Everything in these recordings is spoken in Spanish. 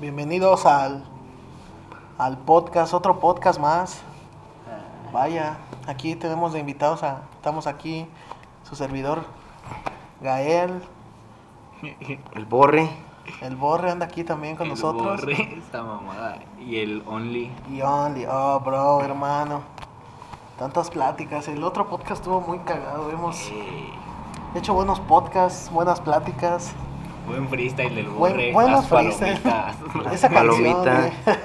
Bienvenidos al, al podcast, otro podcast más. Vaya, aquí tenemos de invitados a, estamos aquí, su servidor Gael, El borre. el Borre anda aquí también con El nosotros. borre, esta mamada. Y el Only. Y Only, oh bro, hermano. Tantas pláticas, el otro podcast estuvo muy cagado, hemos hecho buenos podcasts, buenas pláticas. Buen freestyle del Buen- borre. buenos las freestyle. palomitas. Esa canción, Palomita.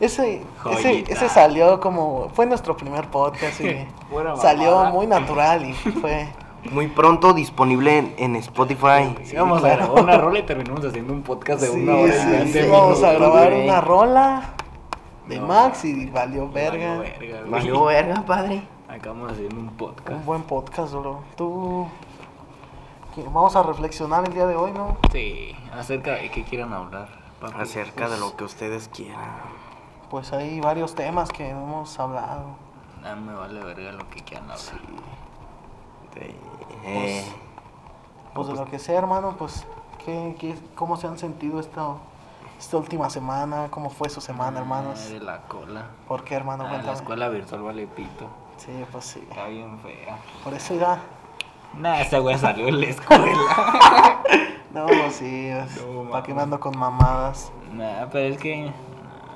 Ese, ese, ese salió como, fue nuestro primer podcast y salió muy natural y fue, Muy pronto disponible en, en Spotify. Sí, vamos claro. a grabar una rola y terminamos haciendo un podcast de sí, una hora sí, sí, vamos a grabar una rola de No. Max y valió Valió verga. verga, güey. Valió verga, padre. Acabamos haciendo un podcast. Un buen podcast, bro. Tú, ¿qué? vamos a reflexionar el día de hoy, ¿no? Sí, acerca de qué quieran hablar. papi. Acerca de lo que ustedes quieran. Pues hay varios temas que hemos hablado. Ah, me vale verga lo que quieran hablar. De- eh, Pues de lo que sea, hermano, pues, ¿qué, qué, ¿cómo se han sentido esta, esta última semana? ¿Cómo fue su semana, hermanos? Ah, De la cola. ¿Por qué, hermano? Ah, la escuela virtual vale pito. Sí, pues sí. Está bien fea. Por eso ya. Nah, ese güey salió en la escuela. No, sí. es- No, ¿Para qué con mamadas? nah, pero es que.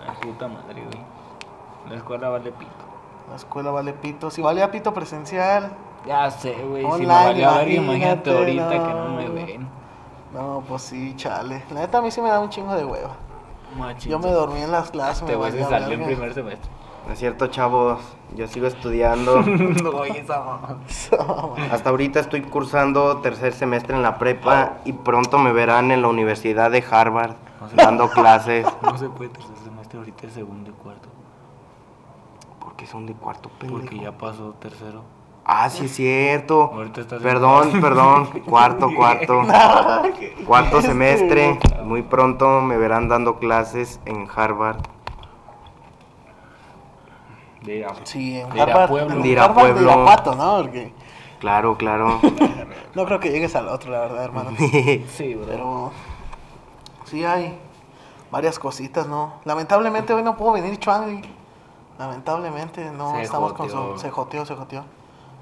Ay, puta madre, güey. La escuela vale pito. La escuela vale pito. Si valía pito presencial. Ya sé, güey. Si me valía verga, imagínate, ahorita que no. me ven. No, pues sí, chale. La neta a mí sí me da un chingo de hueva. Machín. Yo me dormí en las clases. Este me se valía salió en primer semestre. No es cierto, chavos. Yo sigo estudiando. no, esa mamá. Hasta ahorita estoy cursando tercer semestre en la prepa y pronto me verán en la Universidad de Harvard No dando clases. No se puede tercer semestre, ahorita es segundo y cuarto. Porque son de cuarto pendejo. Porque ya pasó tercero. Ah, sí es cierto. Ahorita estás en Perdón, perdón. Cuarto, cuarto. Cuarto semestre. Muy pronto me verán dando clases en Harvard. De ir a- Sí, en de ir a Harvard. Pueblo. De ir a de. Irapuato, ¿no? Porque Claro, claro. no creo que llegues al otro, la verdad, hermano. Sí, bro. Pero sí hay varias cositas, ¿no? Lamentablemente hoy no puedo venir Chuangli. Lamentablemente no Se estamos con joteó. su... Se joteó, se joteó.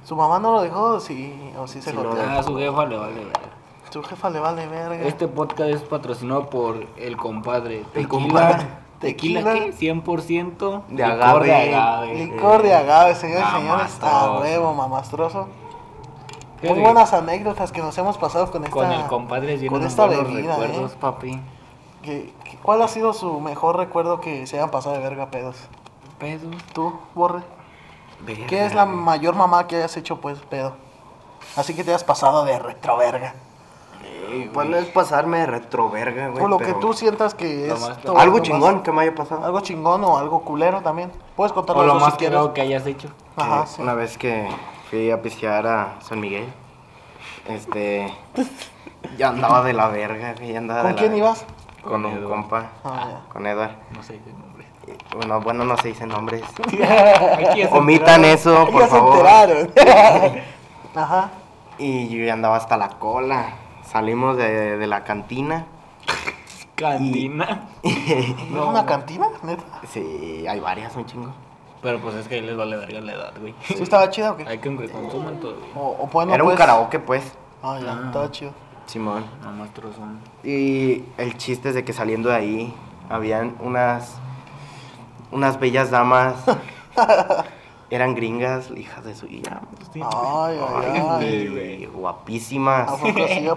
¿Su mamá no lo dejó? Sí, o sí se lo joteó. Ah, a su jefa le vale verga. Su jefa le vale verga. Este podcast es patrocinado por el compadre. Tequila. compadre. ¿Tequila, Tequila. qué? 100% De licor agave. de agave. Licor de agave, señores y señores. Mamastroso. A huevo, mamastroso. Muy buenas anécdotas que nos hemos pasado con esta... Con el compadre lleno con esta bebida, recuerdos, ¿eh? papi. ¿Qué- qué- ¿Cuál ha sido su mejor recuerdo que se hayan pasado de verga pedos? Pedos. ¿Tú, Borre? Verga. ¿Qué es la mayor mamá que hayas hecho, pues, pedo? Así que te hayas pasado de retroverga. Pues no es pasarme de retroverga, güey. O lo que pero tú sientas que es... más- todo Algo más- chingón que me haya pasado. Algo chingón o algo culero también. Puedes contarlo O lo más creo que hayas hecho. Ajá, Que sí. Una vez que fui a pistear a San Miguel, este. Ya andaba de la verga, güey. ya andaba ¿Con de la quién verga. ibas? Con Con un compa, Ah, ya. con Edward. No sé ese nombre. Y, Bueno, bueno, no se dicen nombres. Aquí Omitan eso, por ya se favor. enteraron. Ajá. Y yo ya andaba hasta la cola. Salimos de, de la cantina. Cantina. ¿No es una cantina? ¿Neta? Sí, hay varias, un chingo. Pero pues es que ahí les vale verga la edad, güey. ¿Sí estaba chida o qué? Hay que consuman todo, güey. O, Era un pues- karaoke, pues. Ah, ya, Ah. estaba chido. Simón. Más trozón. Y el chiste es de que saliendo de ahí habían unas unas bellas damas. eran gringas, hijas de su hija. Ay, ay, ay. y guapísimas. ¿A sí?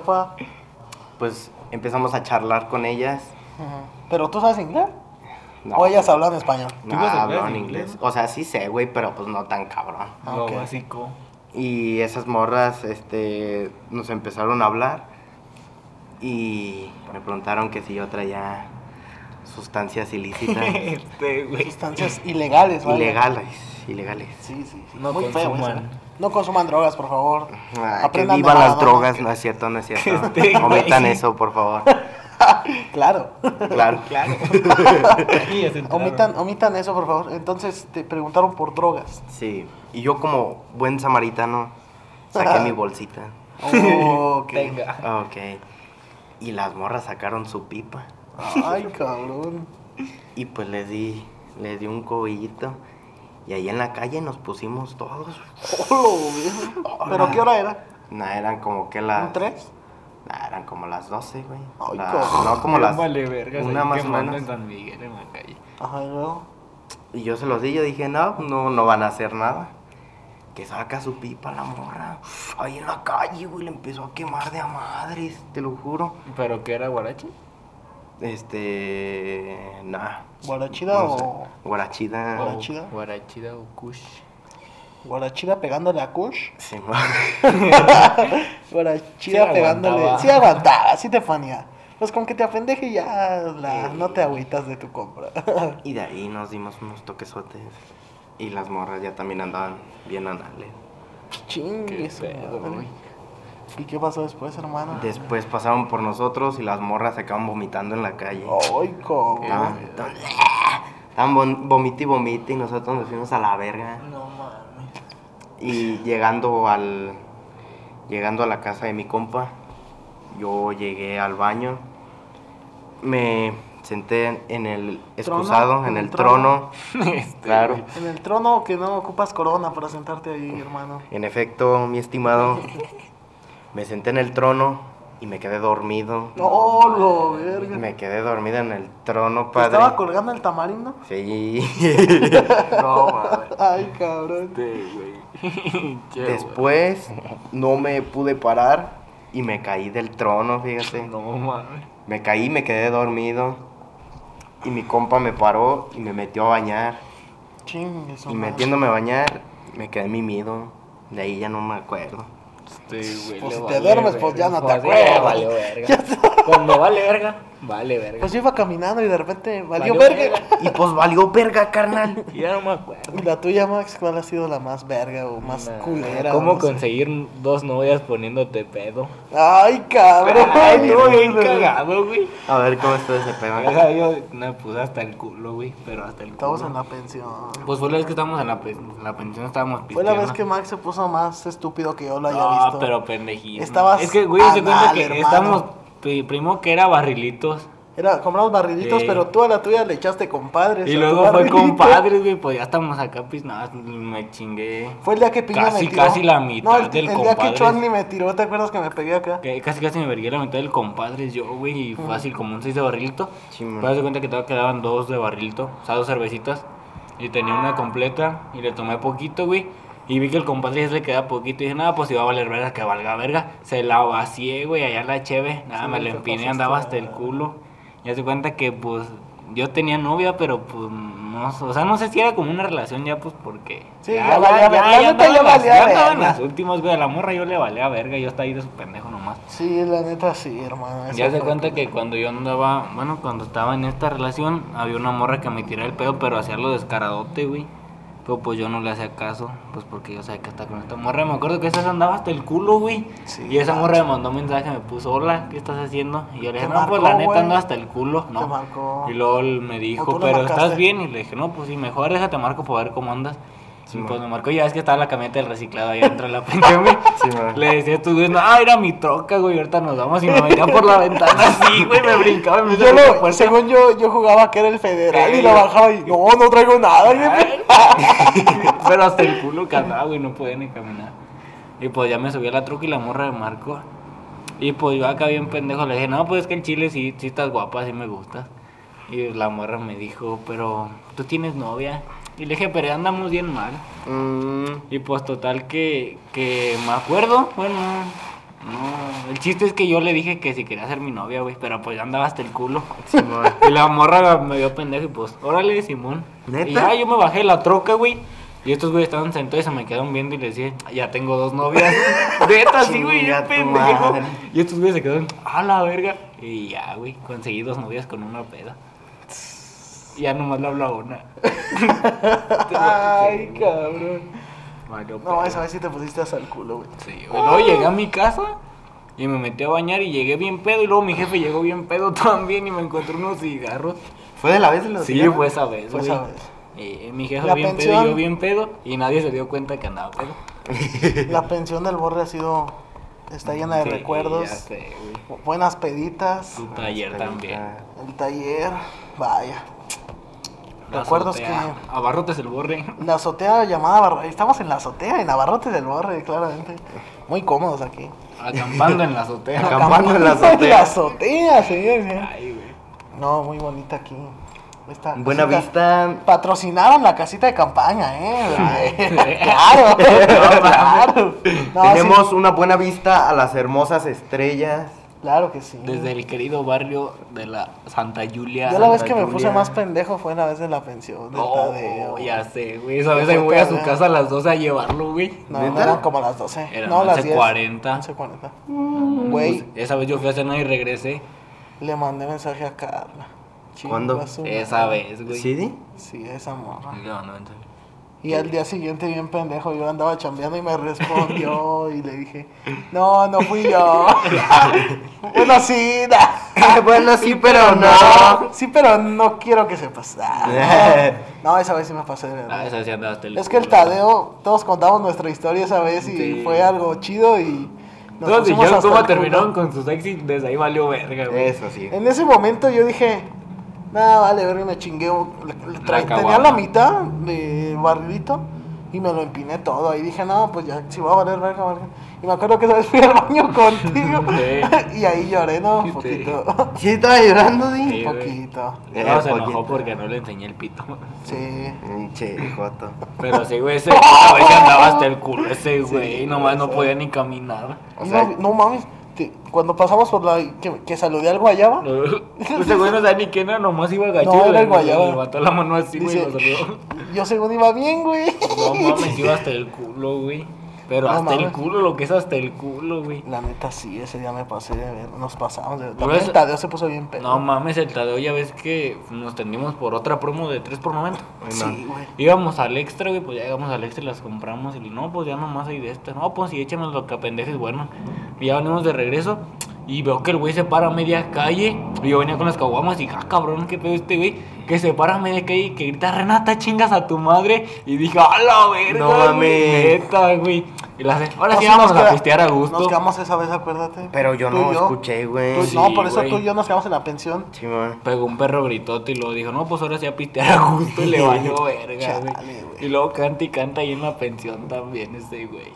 Pues empezamos a charlar con ellas. ¿Pero tú sabes inglés? No, ¿O ellas hablan español? no ¿Tú vas a hablo hablar en inglés. O sea, sí sé, güey, pero pues no tan cabrón. Ah, Lo ok. básico. Y esas morras, este, nos empezaron a hablar y me preguntaron que si yo traía sustancias ilícitas, este. Sustancias ilegales, ¿vale? ilegales, ilegales. Sí, sí, sí. No Muy feo eso. consuman. No consuman drogas, por favor. Aprendan vivan nada, las drogas, no es cierto, no es cierto. Omitan eso, por favor. Claro. Claro. Claro. Omitan, omitan eso, por favor. Entonces te preguntaron por drogas. Sí. Y yo como buen samaritano saqué mi bolsita. Oh, ok. Venga. Ok. Y las morras sacaron su pipa. Ay, cabrón. Y pues les di, les di un cobillito. Y ahí en la calle nos pusimos todos. Oh. ¿Pero qué hora era? Nah, eran como que las. ¿Un tres? Nah, eran como las 12, güey. Ay, La- no, como las. Vale, vergas, una más o quemando menos. en San Miguel en la calle. Ajá, y luego. Y yo se los di, yo dije, no, no, no van a hacer nada. Que saca su pipa la morra. Ahí en la calle, güey, le empezó a quemar de a madres, te lo juro. ¿Pero qué era guarachi? Este. Nah. ¿Guarachida no sé. o.? Guarachida. Guara- ¿Guarachida? O Guarachida o kush. Guarachida pegándole a Kush. Sí, Guarachida Sí pegándole. aguantaba. Sí aguantaba, sí te fanía. Pues con que te apendeje ya la- no te agüitas de tu compra. y de ahí nos dimos unos toquesotes. Y las morras ya también andaban bien anales. Qué madre. güey. ¿Y qué pasó después, hermano? Después pasaron por nosotros y las morras se acaban vomitando en la calle. Ay, cabrón. Estaban- y vomite y nosotros nos fuimos a la verga. No mames. Y llegando al llegando a la casa de mi compa, yo llegué al baño, me senté en el excusado, en el trono, Este, claro. En el trono que no ocupas corona para sentarte ahí, hermano. En efecto, mi estimado, me senté en el trono y me quedé dormido. No, lo verga. Me quedé dormido en el trono, ¿Te padre. estaba colgando el tamarindo? Sí. No, mames. Ay, cabrón. Sí, Después no me pude parar y me caí del trono, fíjate. No mames. Me caí, me quedé dormido. Y mi compa me paró y me metió a bañar. Chingue su Y madre. metiéndome a bañar, me quedé mimido. De ahí ya no me acuerdo. Este, güey. Pues si te duermes, pues ya no te Pues, acuerdas. ya valió verga. Cuando vale verga, vale verga. Pues yo iba caminando y de repente valió, Valió verga. Y pues valió verga, carnal. Ya no me acuerdo. ¿Y la tuya, Max, cuál ha sido la más verga o más Nah, culera? ¿Cómo no sé? conseguir dos novias poniéndote pedo? Ay, cabrón. Ay, no, bien cagado, güey. A ver cómo está ese pedo. O sea, yo me puse hasta el culo, güey. Pero hasta el culo. Estamos en la pensión. Pues fue la vez que estábamos en la, pe- en la pensión, estábamos Fue la vez que Max se puso más estúpido que yo lo haya No, visto. pero pendejísimo. Estabas Es que, güey, se cuenta que hermano. estamos... pri- Primo que era barrilitos. Era, compramos barrilitos, Sí. pero tú a la tuya le echaste compadres. Y luego fue compadres, güey. Pues ya estamos acá, pues nada, me chingué. Fue el día que Piña Casi, me tiró. casi la mitad no, el, del el día que compadres. Chuanli me tiró, ¿te acuerdas que me pegué acá? Que casi casi me vergué la mitad del compadres yo, güey. Y fácil, como un 6 de barrilito. Chimón. Pero de cuenta que todavía quedaban dos de barrilito, o sea, dos cervecitas. Y tenía una completa y le tomé poquito, güey. Y vi que el compadre ya se le queda poquito. Y dije, nada, pues si va a valer verga, que valga verga. Se la vacié, güey, allá la cheve. Nada, Sí, me la empiné, andaba hasta el culo. Y haz de cuenta que, pues, yo tenía novia, pero pues, no, o sea, no sé si era como una relación ya, pues, porque. Sí, ya ya ya andaba en verga. las últimas, güey. A la morra yo le valía verga, yo estaba ahí de su pendejo nomás. Sí, la neta sí, hermano. Ya se cuenta que cuando yo andaba, bueno, cuando estaba en esta relación, había una morra que me tiraba el pedo, pero hacía lo descaradote, güey. Pero pues yo no le hacía caso, pues porque yo sabía que estaba con esta morra. Me acuerdo que esa andaba hasta el culo, güey. Sí, y esa macho. morra me mandó un mensaje, me puso, hola, ¿qué estás haciendo? Y yo le dije, no, pues la neta ando hasta el culo, ¿no? Te marcó. Y luego me dijo, pero marcaste? ¿estás bien? Y le dije, no, pues sí, mejor déjate marco para ver cómo andas. Sí, pues me marcó, ya es que estaba la camioneta del reciclado ahí dentro de la güey. Sí, man. Le decía a estos güeyes, no, ah, era mi troca, güey, ahorita nos vamos y me metía por la ventana así, güey, me brincaba me Yo lo, según yo, yo jugaba que era el federal y lo bajaba y no, no traigo nada. jefe". Pero hasta el culo que andaba, güey, no podía ni caminar. Y pues ya me subí a la troca y la morra me marcó. Y pues yo acá bien pendejo le dije, no, pues es que el chile sí, sí estás guapa, sí me gustas. Y la morra me dijo, pero tú tienes novia. Y le dije, pero andamos bien mal. Mm, Y pues total que, que me acuerdo, bueno, no, el chiste es que yo le dije que si quería ser mi novia, güey, pero pues ya andaba hasta el culo. Y la morra me vio pendejo y pues, órale, Simón. ¿Neta? Y ya yo me bajé la troca, güey. Y estos güeyes estaban sentados y se me quedaron viendo y les dije, ya tengo dos novias. Neta, sí, güey, tu pendejo. madre. Y estos güeyes se quedaron, a la verga. Y ya, güey, conseguí dos novias con una peda. Ya nomás le hablo a una. Ay, cabrón. No, esa vez sí te pusiste hasta el culo, güey. Sí, güey. Luego llegué a mi casa y me metí a bañar y llegué bien pedo. Y luego mi jefe llegó bien pedo también y me encontró unos cigarros. ¿Fue de la vez de los Sí, cigarros? fue esa vez, Fue güey. esa vez. Eh, mi jefe La bien pedo y yo bien pedo. Y nadie se dio cuenta que andaba pedo. La pensión del borre ha sido está llena de Sí, recuerdos, sé, buenas peditas, Tu taller también. el taller, vaya. La Recuerdos azotea. Abarrotes el borre. La azotea llamada Estamos en la azotea, en Abarrotes del Borre, claramente. Muy cómodos aquí. Acampando en la azotea. Acampando en la En la azotea. azotea, señor, señor. Ay, güey. No, muy bonita aquí. Esta Buena casita- vista. Patrocinaron la casita de campaña, ¿eh? claro, no, claro. No, Tenemos sí, una buena vista a las hermosas estrellas. Claro que sí. Desde el querido barrio de la Santa Julia. Yo la vez Santa que me puse Julia. más pendejo fue la vez de la pensión del Tadeo. Ya sé, güey. Esa vez ahí voy a su casa a las 12 a llevarlo, güey. No, no eran como las 12. Eran no, las 10. 11:40. 11:40. Güey, Esa vez yo fui a cenar y regresé. le mandé mensaje a Carla. Chinga ¿Cuándo? Esa vez, güey. ¿Sí? Sí, esa morra. No, no, entonces. Y al día siguiente, bien pendejo, yo andaba chambeando y me respondió y le dije, no, no fui yo. bueno, sí, bueno, sí, pero no. Sí, pero no quiero que sepas. Ah, No, esa vez sí me pasé de Ah, verdad. esa sí el Es que el. Tadeo, todos contamos nuestra historia esa vez y Sí. fue algo chido y nos Todos dijeron cómo terminaron con sus éxitos. Desde ahí valió verga, güey. Eso sí. En ese momento yo dije, nada, vale, verga, me chingué. un- le- le traí- La tenía la mitad de barrilito y me lo empiné todo. Y dije, no, pues ya, si va a valer verga, verga. Y me acuerdo que esa vez fui al baño contigo Sí. y ahí lloré, ¿no? Un Sí. poquito. ¿Sí estaba llorando? Sí, Un güey. poquito. Eh, No, se enojó poquito. porque no le enseñé el pito. Sí. Pinche joto. Pero sí, güey, ese vez andaba hasta el culo ese, güey. nomás no sí. podía ni caminar. O sea- no mames, cuando pasamos por la. que, que saludé al guayaba. Ese güey no sabía ni quién era, nomás iba agachado. No, era el le- guayaba. le Levantó la mano así, güey, y lo saludó. yo según iba bien, güey. No mames, iba hasta el culo, güey. Pero No hasta el culo, lo que es hasta el culo, güey. La neta sí, ese día me pasé de ver, nos pasamos de es- el Tadeo se puso bien pedo. No mames, el Tadeo ya ves que nos tendimos por otra promo de 3 por 90 Sí, güey. Íbamos al extra, güey, pues ya llegamos al extra y las compramos. Y no, pues ya nomás hay de estas. No, pues sí, échanos lo que apendejes, bueno. Y ya venimos de regreso. Y veo que el güey se para a media calle. Y yo venía con las caguamas y dije, ah, cabrón, qué pedo este güey. Que se para a media calle y que grita, Renata, chingas a tu madre. Y dije, a la verga. No güey, mames. Neta, güey. Y la hace, ahora No, sí vamos a pistear a gusto. Nos quedamos esa vez, acuérdate. Pero yo no escuché, güey. Sí, no, por eso güey. tú y yo nos quedamos en la pensión. Simón. Pegó un perro gritote y luego dijo, no, pues ahora sí a pistear a gusto y le valió verga, Chale, güey. güey. Y luego canta y canta ahí en la pensión también ese güey.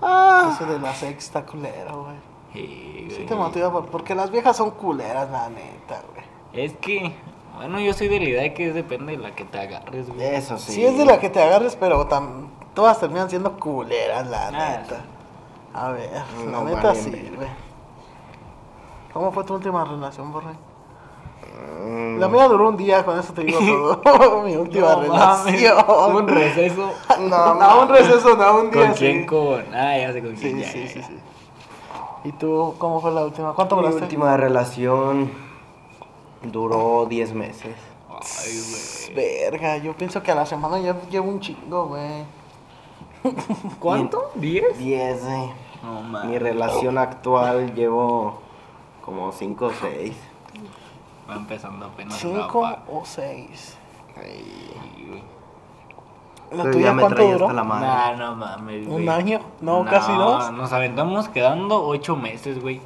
Eso de la sexta culera, güey. Sí, Sí güey. te motiva por- porque las viejas son culeras, la neta, güey. Es que, bueno, yo soy de la idea de que depende de la que te agarres, güey. Eso sí. Sí. es de la que te agarres, pero tam- todas terminan siendo culeras, la Ah, neta. A ver, la neta sí, güey. ¿Cómo fue tu última relación, Borre? La mía duró un día, con eso te digo todo. Mi última No mames, relación. Un receso. No, no, un receso, no, un día ¿Con quién? sí. Con. Ah, ya sé con Sí, quién. ya, sí, ya, sí, ya. sí. ¿Y tú, cómo fue la última? ¿Cuánto Mi duraste? última relación duró 10 meses. Ay, güey. Verga, yo pienso que a la semana ya llevo un chingo, güey. ¿Cuánto? ¿10? 10, güey. No. Mi relación actual llevo como 5 o 6. Va empezando apenas. ¿Cinco o seis? Ay. ¿La Pero tuya ya me cuánto traía duró? hasta la madre. Nah, no mames, güey. ¿Un año? No, casi dos. Nos aventamos quedando ocho meses, güey.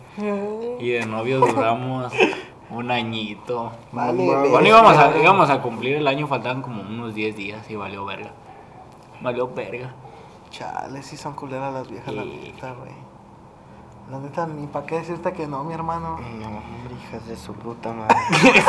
Y de novio duramos un añito. Vale. Bueno, íbamos a, íbamos a cumplir el año, faltaban como unos 10 días y valió verga. Valió verga. Chale, sí son culeras las viejas, la Sí. neta, güey. La neta, ni para qué decirte que no, mi hermano. No, hombre, hijas de su puta madre.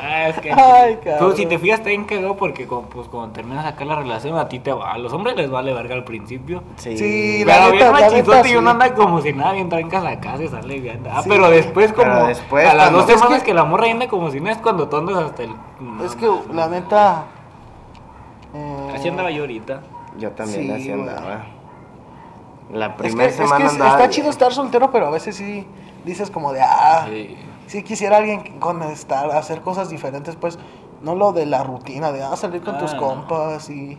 Ah, es que Ay, Tú, si te fijas, te bien cagado porque pues, cuando terminas acá la relación, a ti te va. A los hombres les vale verga al principio. Sí. Sí, la Pero neta, bien la machizote y uno anda como si nada, bien trancas acá, se sale bien. Ah, Sí. pero después como Pero después, a las dos Es semanas que- que... la morra anda como si nada es cuando tú andas hasta el... Es que, la neta. eh, Así andaba yo ahorita. Yo también Sí, así andaba. La primera es que semana es- andaba. está chido estar soltero, pero a veces sí dices como de, ah, Sí. sí quisiera alguien con estar, hacer cosas diferentes, pues, no lo de la rutina, de, ah, salir con tus Ah, compas y...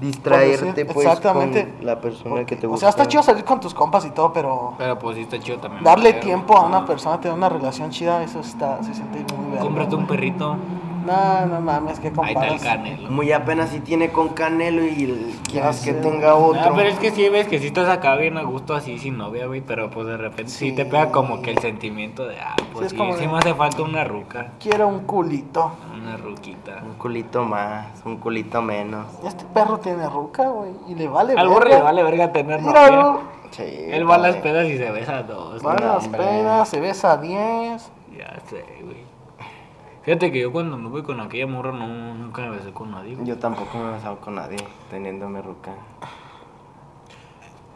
Distraerte, pues, Exactamente. con la persona Porque, que te O gusta. sea, está chido salir con tus compas y todo, pero Pero pues sí está chido también. darle tiempo a una persona, tener una relación chida, eso está, se siente muy bien. Cómprate un perrito. No, no mames, que Ahí está el comparas. canelo. Muy apenas si tiene con Canelo y el- quieres sé. que tenga otro. Ah, pero es que sí ves que si estás acá bien a gusto así sin novia, güey, pero pues de repente sí, Sí. te pega como que el sentimiento de, ah, pues es sí, como sí de- me hace falta una ruca, Quiero un culito. una ruquita. Un culito más, un culito menos. Este perro tiene ruca, güey. Y le vale Al burro verga. le vale verga tener novia. Sí. Él va a las pedas y se besa a dos. Va a ¿no? las hombre. penas, se besa a 10. Ya sé, güey. Fíjate que yo cuando anduve con aquella morra no, nunca me besé con nadie. güey. Yo tampoco me he besado con nadie teniéndome ruca.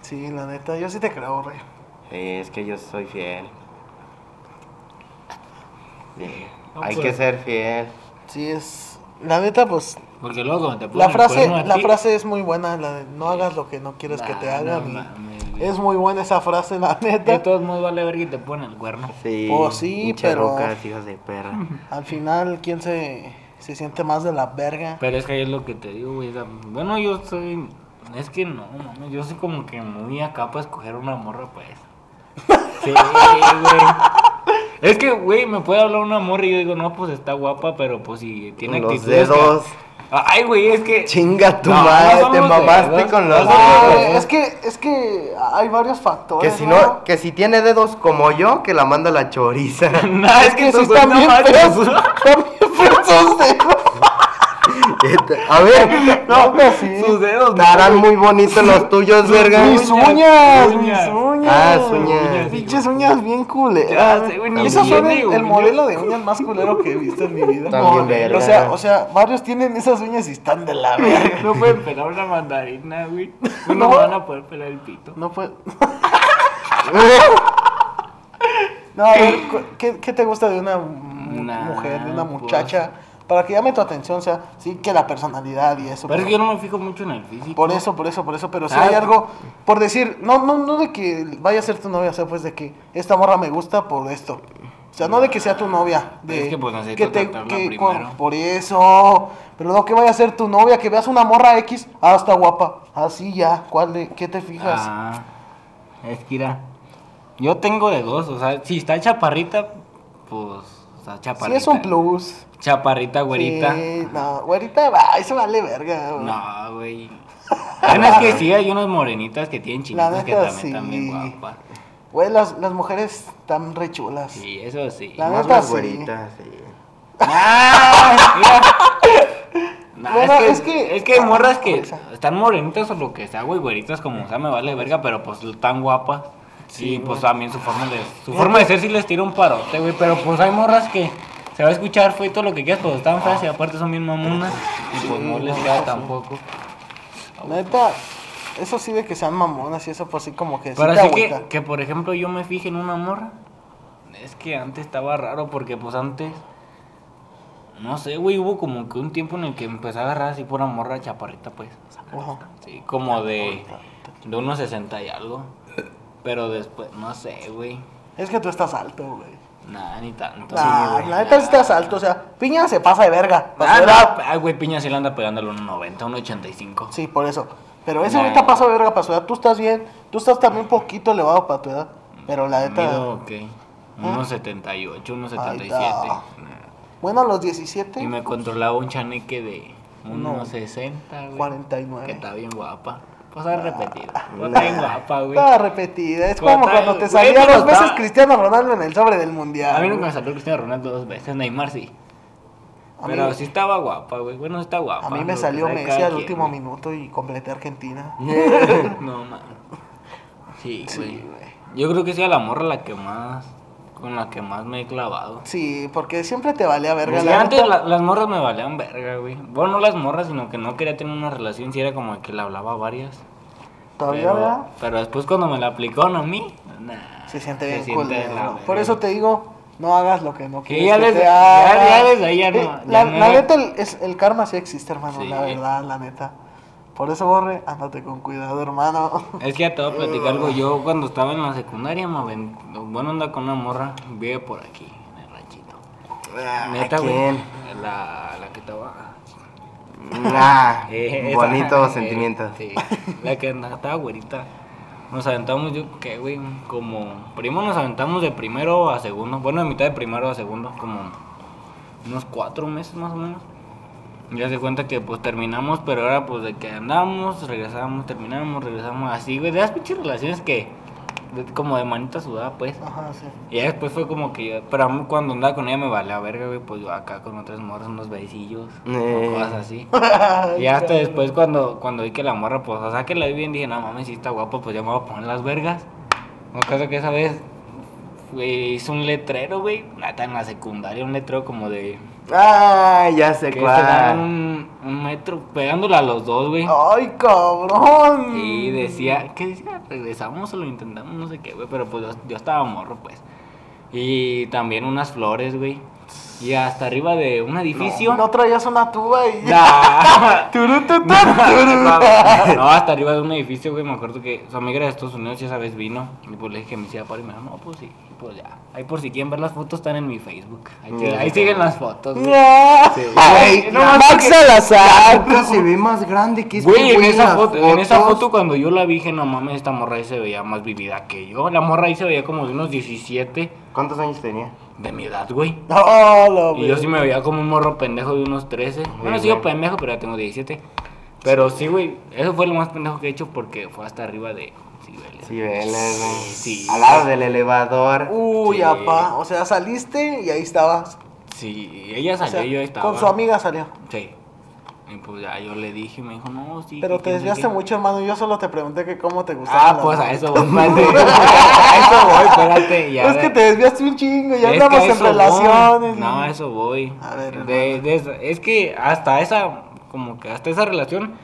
Sí, la neta, yo sí te creo, rey. Sí, es que yo soy fiel. Sí, No, Hay pues. que ser fiel. Sí, es. La neta, pues. Porque luego cuando te La frase, la ti- frase es muy buena, la de no hagas lo que no quieres que te hagan. no y. es muy buena esa frase, la De neta. todos modos vale verga y te ponen el cuerno. Sí. Pues sí, pero- rucas, hijas de perra. Al final, ¿quién se, se siente más de la verga? Pero es que ahí es lo que te digo, güey. Bueno, yo soy. Es que no, mames. Yo soy como que muy acá para escoger una morra, pues. Sí, güey. Es que, güey, me puede hablar una morra y yo digo, no, pues está guapa, pero pues si tiene Los actitudes. que- dedos. Ay, güey, es que. Chinga tu No, madre, te mamaste dedos. con los Ah, dedos. es que, es que hay varios factores. Que si no, que si tiene dedos como yo, que la manda la choriza. No, Es que sí esos están bien feos. Están bien feos sus dedos. A ver, No, sí. Sus dedos, estarán muy bonitos los tuyos, verga. Mis uñas, mis uñas. Ah, uñas. Pinches uñas bien culeras. Ya sé, güey, ni Esos son el, el modelo de uñas más culero que he visto en mi vida. También No, verga. o sea, o sea, varios tienen esas uñas y están de la verga. No pueden pelar una mandarina, güey. No, No. van a poder pelar el pito. No puede. No, a ver, ¿qué, qué te gusta de una mujer, de una pues. Para que llame tu atención, o sea, sí que la personalidad y eso. Pero es pero- que yo no me fijo mucho en el físico. Por eso, por eso, por eso, pero si Ah, hay algo, por decir, no, no, no de que vaya a ser tu novia, o sea, pues de que esta morra me gusta por esto. O sea, no de que sea tu novia, de Es que, pues, tratarla primero. con- por eso, pero no que vaya a ser tu novia, que veas una morra X, ah, está guapa, así ya, ¿cuál de, qué te fijas? Ah, es que mira, yo tengo de dos, o sea, si está chaparrita, pues, o sea, sí chaparrita. es un plus. Chaparrita, güerita. Sí, no, güerita, va, eso vale verga. güey. No, güey. Bueno, es que sí, hay unas morenitas que tienen chinitas que también están bien sí. guapas. Güey, las, las mujeres están re chulas. Sí, eso sí. La Más neta, las sí. güeritas, sí. ¡Ah! Mira. Nah, Bueno, es, que, es que- es que hay morras que están morenitas o lo que sea, güey, güeritas como, o sea, me vale verga, pero pues tan guapas. Sí, y pues güey. también su forma de su forma de ser sí les tira un parote, güey, pero pues hay morras que se va a escuchar fue todo lo que quieras, pues están feas y aparte son bien mamonas y pues no les queda sí. tampoco. Neta, eso sí de que sean mamonas y eso pues sí como que sí Pero te así que, que, por ejemplo, yo me fije en una morra. Es que antes estaba raro porque, pues antes. No sé, güey, hubo como que un tiempo en el que empecé a agarrar así por una morra chaparrita, pues. Sí, como de. De unos 60 y algo. Pero después, no sé, güey. Es que tú estás alto, güey. Nada, ni tanto. Nah, Sí, la neta sí nada. estás alto, o sea, Piña se pasa de verga. Ah, no, edad. Ay, güey, Piña sí le anda pegando a los 90, 1,85. Sí, por eso. Pero ese Nah. ahorita pasa de verga para su edad. Tú estás bien, tú estás también un poquito elevado para tu edad. Pero la neta, Mido, ok. Unos 78, unos Ahí 77. está. Nah. bueno, a los 17, Y me controlaba un chaneque de No. unos 60, güey. 49. Que está bien guapa. Pues es repetida. Pues está bien guapa, güey. Estaba repetida. Es Como como tal, cuando te salía dos veces estaba- Cristiano Ronaldo en el sobre del mundial. A mí nunca me salió Cristiano Ronaldo dos veces. Neymar sí. A mí- Pero sí estaba guapa, güey. Bueno, está guapa. A mí me salió sea Messi al último güey. minuto y completé Argentina. No, man. Sí, Sí, güey. Yo creo que sí a la morra la que más. Con la que más me he clavado. Sí, porque siempre te valía verga. Sí, la antes la- las morras me valían verga, güey. Bueno, no las morras, sino que no quería tener una relación. Si era como que le hablaba a varias. Todavía, pero, ¿verdad? pero después cuando me la aplicaron a mí, nah, Se siente bien siente la verga. Por eso te digo, no hagas lo que no quieres ya que desde- te ya- desde ahí ya no- Eh, ya la, no la neta, el, es- el karma sí existe, hermano, Sí. la verdad, la neta. Por eso, Borre, ándate con cuidado, hermano. Es que ya te voy a platicar algo. Yo cuando estaba en la secundaria, me aven- bueno, anda con una morra, vive por aquí, en el ranchito. Neta, güey. La, la que estaba. Ah, Eh, esa, bonitos eh, sentimientos. Sí, la que andaba, estaba güerita. Nos aventamos, yo, ¿qué, güey? Como. Primero nos aventamos de primero a segundo. Bueno, de mitad de primero a segundo, como. unos cuatro meses más o menos. Ya se cuenta que pues terminamos, pero ahora pues de que andamos, regresamos, terminamos, regresamos, así, güey, de las pinches relaciones que, de- como de manita sudada, pues. Ajá, sí. Y ya después fue como que yo, pero a mí cuando andaba con ella me vale a verga, güey, pues yo acá con otras morras, unos besillos, Eh. o cosas así. Y hasta después cuando, cuando vi que la morra, pues, o sea, que la vi bien, dije, no mames, si está guapo, pues ya me voy a poner las vergas. Un caso que esa vez, güey, hizo un letrero, güey, neta en la secundaria, un letrero como de, Ay, ya sé que cuál. un, un metro, pegándola a los dos, güey. Ay, cabrón. Y decía, ¿qué decía? Regresamos o lo intentamos, no sé qué, güey, pero pues yo, yo estaba morro, pues. Y también unas flores, güey. Y hasta arriba de un edificio. No traías una tuba y. Nah. No, hasta arriba de un edificio, güey. Me acuerdo que su amiga de Estados Unidos y esa vez vino. Y pues le dije que me hiciera par y me dijo, no, pues sí. Y pues ya. Ahí por si quieren ver las fotos, están en mi Facebook. Ahí, Ya. ahí siguen las fotos, güey. Ya. Ay, No, Max Salazar. Nunca se ve más grande que este Güey, en esa, foto, en esa foto cuando yo la vi, dije, no mames, esta morra ahí se veía más vivida que yo. La morra ahí se veía como de unos 17 ¿Cuántos años tenía? De mi edad, güey. No, la Y yo sí me veía como un morro pendejo de unos 13. Bueno, sigo güey. pendejo, pero ya tengo 17. Pero sí, güey, eso fue lo más pendejo que he hecho porque fue hasta arriba de Cibeles. Sí, Vélez, güey. Sí. Al lado del elevador. Uy, Sí. apá. O sea, saliste y ahí estabas. Sí, ella O salió sea, y yo ahí estaba. con su amiga salió. Sí. Y pues ya yo le dije me dijo, no, sí. Pero te desviaste qué". mucho, hermano. Yo solo te pregunté que cómo te gustaba. Ah, pues a eso voy, espérate. A eso voy, espérate. Ya, Es que te desviaste un chingo. Ya andamos en relaciones. No, a eso voy. A ver, De- de esa- es que hasta esa, como que hasta esa relación,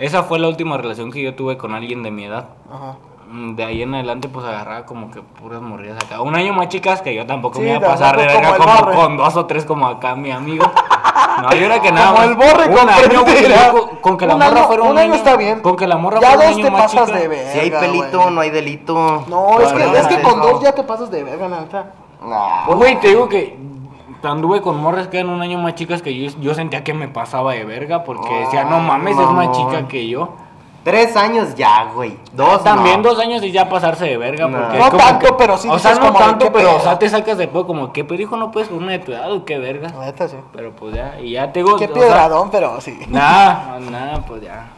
esa fue la última relación que yo tuve con alguien de mi edad. Ajá. Mm, De ahí en adelante, pues agarraba como que puras morridas acá. Un año más chicas que yo tampoco Sí, me iba a pasar de verga como con dos o tres como acá mi amigo. No, yo era que nada Como el borre un con año, güey, mentira. yo con, con que la Un morra año- fuera un año está bien. Con que la morra Ya fuera un dos año te pasas chica. de verga. Si hay pelito, güey. no hay delito. No, es que, es que con dos ya te pasas de verga, neta. Pues, Güey, te digo que anduve con morras que eran un año más chicas que yo. Yo sentía que me pasaba de verga porque decía, no mames, es más chica que yo. Tres años ya, güey. Dos También no. dos años y ya pasarse de verga. No. Porque No tanto, que- pero sí O sea, no como tanto, pero o sea, te sacas de pedo como que, pero hijo, no puedes con una de tu edad o qué verga. Neta, sí. Pero pues ya, y ya te digo. Qué sea, piedradón, pero sí. Nada, nada, pues ya.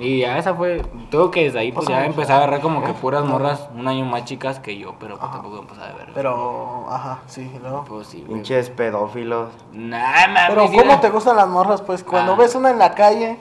Y ya esa fue, tengo que desde ahí pues ya empecé a agarrar como que puras morras un año más chicas que yo, pero pues tampoco me pasaba de verga. Pero, ajá, sí, luego. Pues sí. Pinches pedófilos. Nah, mames. Pero, ¿cómo te gustan las morras? Pues cuando Ah. ves una en la calle,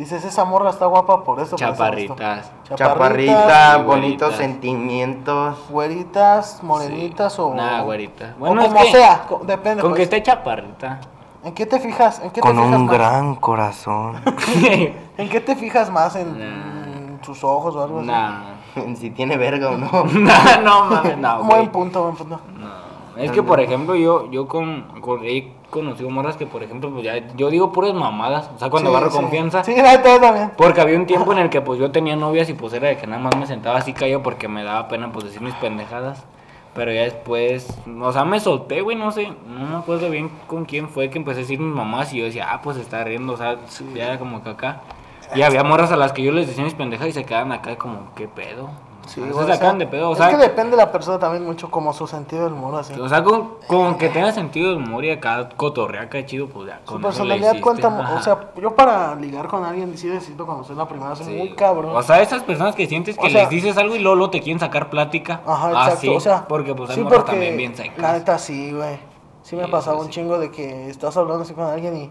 dices, esa morra está guapa por eso. por eso, Chaparritas. esto". Chaparrita, bonitos sentimientos. Güeritas, morenitas o. Nah, güerita. o Bueno, es como que sea, co- depende. Con que pues. esté chaparrita. ¿En qué te fijas? ¿En qué Con te fijas un más? gran corazón. ¿En qué te fijas más? ¿En Nah. sus ojos o algo así? nah. si tiene verga o no. nah, no mames, no, Buen punto, buen punto. No. Es que, por ejemplo, yo, yo con, con, he conocido morras que, por ejemplo, pues ya, yo digo puras mamadas. O sea, cuando Sí, agarro sí. confianza. Sí, yo también. Porque había un tiempo en el que pues yo tenía novias y pues era de que nada más me sentaba así callado porque me daba pena pues decir mis pendejadas. Pero ya después, o sea, me solté, güey, no sé, no me acuerdo bien con quién fue que empecé a decir mis mamás y yo decía, ah, pues está riendo, o sea, ya era como que acá. Y había morras a las que yo les decía mis pendejas y se quedaban acá como, ¿qué pedo? Sí, O sea, de pedo, o es que depende de la persona también mucho, como su sentido del humor, así. o sea, con, con que tenga sentido de humor y acá cotorrea acá chido, pues ya. Su con le personalidad cuenta, ajá. o sea, yo para ligar con alguien sí necesito conocer la primera, soy Sí. muy cabrón. O sea, esas personas que sientes que O sea- les dices algo y luego te quieren sacar plática. Ajá, Ah, exacto, sí, o sea, porque pues sí, porque también bien secas. La neta sí, güey. Sí me pasaba un chingo de que estás hablando así con alguien y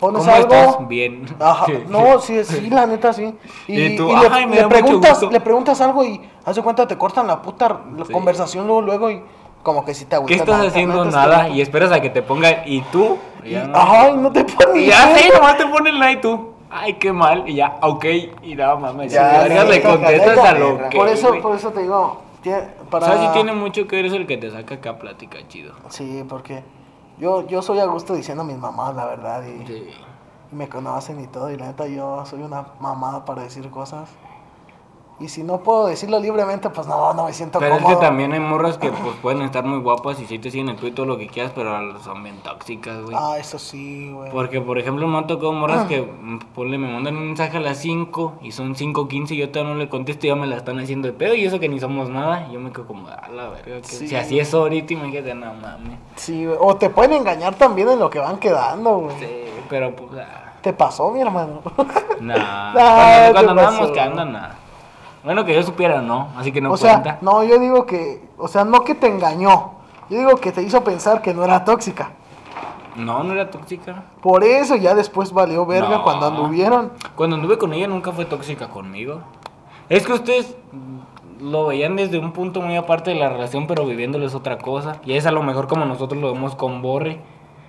pones ¿Cómo algo. estás? Bien. Ajá, no, sí, sí, la neta sí. Y, Y tú, y le, "Ay, me le da mucho preguntas, gusto". le preguntas algo y hace cuenta te cortan la puta la Sí. conversación luego luego y como que sí te agüitas. ¿Qué estás haciendo? Nada. Y esperas a que te pongan. ¿Y tú? Y, no. ay, no te ya sí, nomás te ponen la y tú. Ay, qué mal. Y ya, ok. Y nada mames. Ya, Ya, verga, sí, le contestas a lo que. Por eso, por eso te digo, para... O sea, sí tiene mucho que ver eso el que te saca acá plática chido. Sí, porque yo, yo soy a gusto diciendo a mis mamás, la verdad, y, Sí. y me conocen y todo, y la neta yo soy una mamada para decir cosas. Y si no puedo decirlo libremente, pues no, no me siento Pero es cómodo. que también hay morras que pues pueden estar muy guapas y sí te siguen en Twitter todo lo que quieras, pero son bien tóxicas, güey. Ah, eso sí, güey. Porque, por ejemplo, me han tocado morras que, mm, ponle, me mandan un mensaje a las 5 y son 5.15 y yo todavía no le contesto y ya me la están haciendo de pedo y eso que ni somos nada. Y yo me quedo como, a la verga, Sí. si así es ahorita, imagínate, no mames. Sí, güey. O te pueden engañar también en lo que van quedando, güey. Sí, pero pues, ah, ¿Te pasó, mi hermano? nah. Ah, cuando ¿qué cuando pasó? quedando, nada. Bueno, que yo supiera, no, así que no o sea, cuenta. no, yo digo que, o sea, no que te engañó. Yo digo que te hizo pensar que no era tóxica. No, no era tóxica. Por eso ya después valió verga No. cuando anduvieron. Cuando anduve con ella nunca fue tóxica conmigo. Es que ustedes lo veían desde un punto muy aparte de la relación, pero viviéndolo es otra cosa. Y es a lo mejor como nosotros lo vemos con Borre.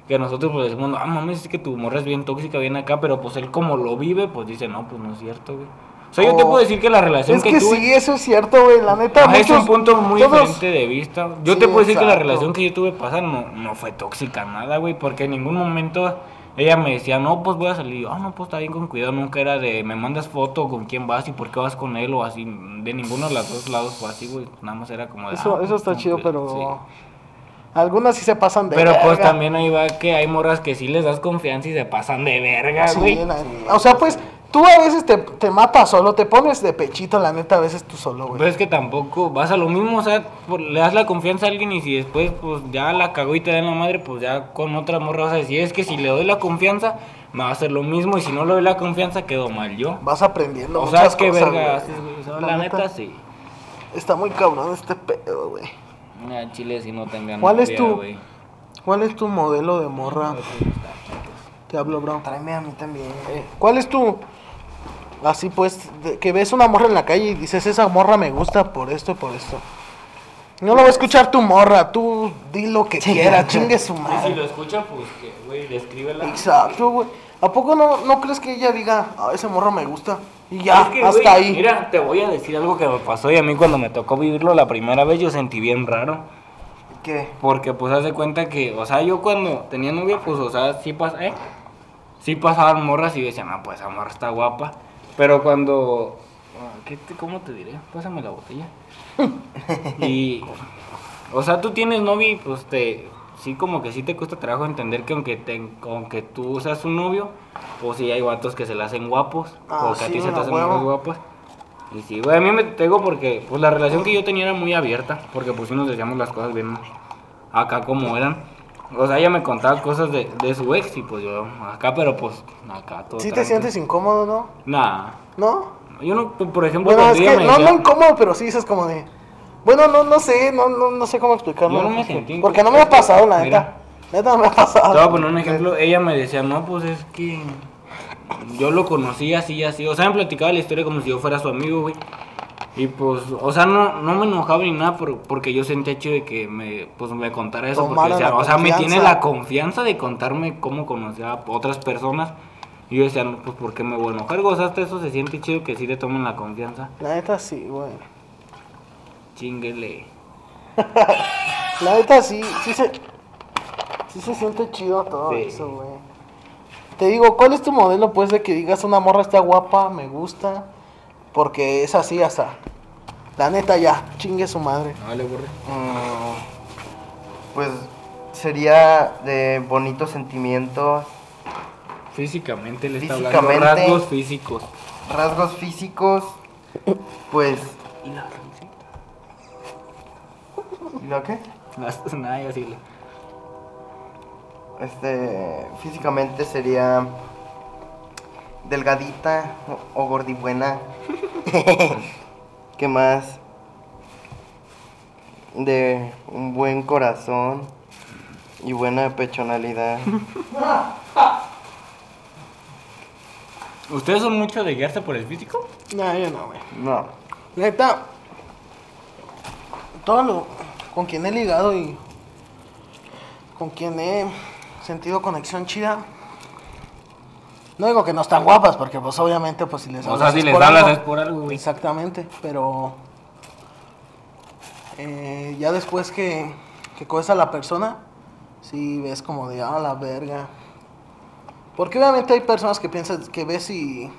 Que nosotros pues decimos, ah, mames, es que tu morra es bien tóxica, bien acá. Pero pues él como lo vive, pues dice, no, pues no es cierto, güey. O sea, yo te puedo decir que la relación Es que, que tuve... sí, eso es cierto, güey. La neta, Ajá, es un muchos- punto muy todos- diferente de vista. Yo Sí, te puedo decir que la exacto. relación que yo tuve pasada no, no fue tóxica, nada, güey, porque en ningún momento ella me decía, no, pues voy a salir. Ah, no, pues está bien con cuidado. Nunca era de, me mandas foto con quién vas y por qué vas con él o así. De ninguno de los dos lados fue así, güey. Nada más era como de. Eso, ah, eso está chido, cuidado, pero. sí. Algunas sí se pasan de Pero pues verga. también ahí va que hay morras que sí les das confianza y se pasan de verga, Sí, güey. la- o sea, pues tú a veces te, te matas solo, te pones de pechito, la neta, a veces tú solo, güey. Pero es que tampoco vas a lo mismo, o sea, por- le das la confianza a alguien y si después pues ya la cagó y te da en la madre, pues ya con otra morra vas a decir, es que si le doy la confianza, me va a hacer lo mismo y si no le doy la confianza, quedo mal yo. Vas aprendiendo O sea, muchas es que cosas, verga güey. haces, güey. O sea, La la neta. neta sí. Está muy cabrón este pedo, güey. Mira, Chile si no tengan ¿Cuál es tu- güey. ¿Cuál es tu modelo de morra? Te hablo, bro. Tráeme a mí también. Eh, ¿Cuál es tu... Así pues, que ves una morra en la calle y dices, esa morra me gusta por esto y por esto. No lo va a escuchar tu morra, tú di lo que quieras, chingue su Y si madre. lo escucha, pues que, güey, descríbela. Exacto, güey. ¿A poco no, no crees que ella diga, ah, esa morra me gusta? Y ya, Es que, hasta ahí. Mira, te voy a decir algo que me pasó y a mí cuando me tocó vivirlo la primera vez yo sentí bien raro. ¿Qué? Porque pues haz de cuenta que, o sea, yo cuando tenía novia, pues, o sea, sí, pas ¿eh? sí pasaban morras y decían, ah, pues esa morra está guapa. Pero cuando, ah, ¿qué te- ¿cómo te diré? Pásame la botella. y, o sea, tú tienes novia y pues te, sí como que sí te cuesta trabajo entender que aunque, te, aunque tú seas un novio, pues sí hay vatos que se le hacen guapos, Ah, o que a ti se te hacen muy guapos. Y sí, güey, a mí me tengo porque pues la relación que yo tenía era muy abierta, porque pues sí nos decíamos las cosas bien acá como eran. O sea, ella me contaba cosas de, de su ex y pues yo acá, pero pues acá todo. ¿Sí te sientes incómodo, no? Nah, ¿No? yo no, por ejemplo, Bueno, es que no, decía- no incómodo, pero sí dices como de... Bueno, no, no sé, no, no, no sé cómo explicarlo. Yo no me sentí Porque no me ha pasado, la neta. Neta no me ha pasado. Te voy a poner un ejemplo, ella me decía, no, pues es que yo lo conocí así y así. O sea, me platicaba la historia como si yo fuera su amigo, güey. Y pues, o sea, no, no me enojaba ni nada por- porque yo sentía chido de que me, pues, me contara eso. Porque, decía, la o sea, me tiene la confianza de contarme cómo conocía a otras personas. Y yo decía, no, pues, ¿por qué me voy a enojar? O sea, hasta eso se siente chido que sí le tomen la confianza. La neta sí, güey. Chinguele. La neta sí, sí se... Sí se siente chido todo Sí. eso, güey. Te digo, ¿cuál es tu modelo, pues, de que digas una morra está guapa, me gusta? Porque es así hasta... La neta ya, chingue su madre. No le borre. Mm, pues sería de bonitos sentimientos, Físicamente le está hablando rasgos físicos. rasgos físicos, pues... ¿Y la ¿y ¿Lo qué? Nada, yo sí Este, físicamente sería delgadita o, o gordibuena. ¿Qué más? De un buen corazón y buena pechonalidad. ¿Ustedes son mucho de guiarse por el físico? No, yo no, güey. No. Neta, todo lo con quien he ligado y con quien he sentido conexión chida. No digo que no están guapas, porque pues obviamente pues si les O sea, hablas si es les hablas algo. es por algo, güey. Exactamente, pero eh, ya después que, que coges a la persona, sí ves como de, ah, la verga. Porque obviamente hay personas que piensan que ves y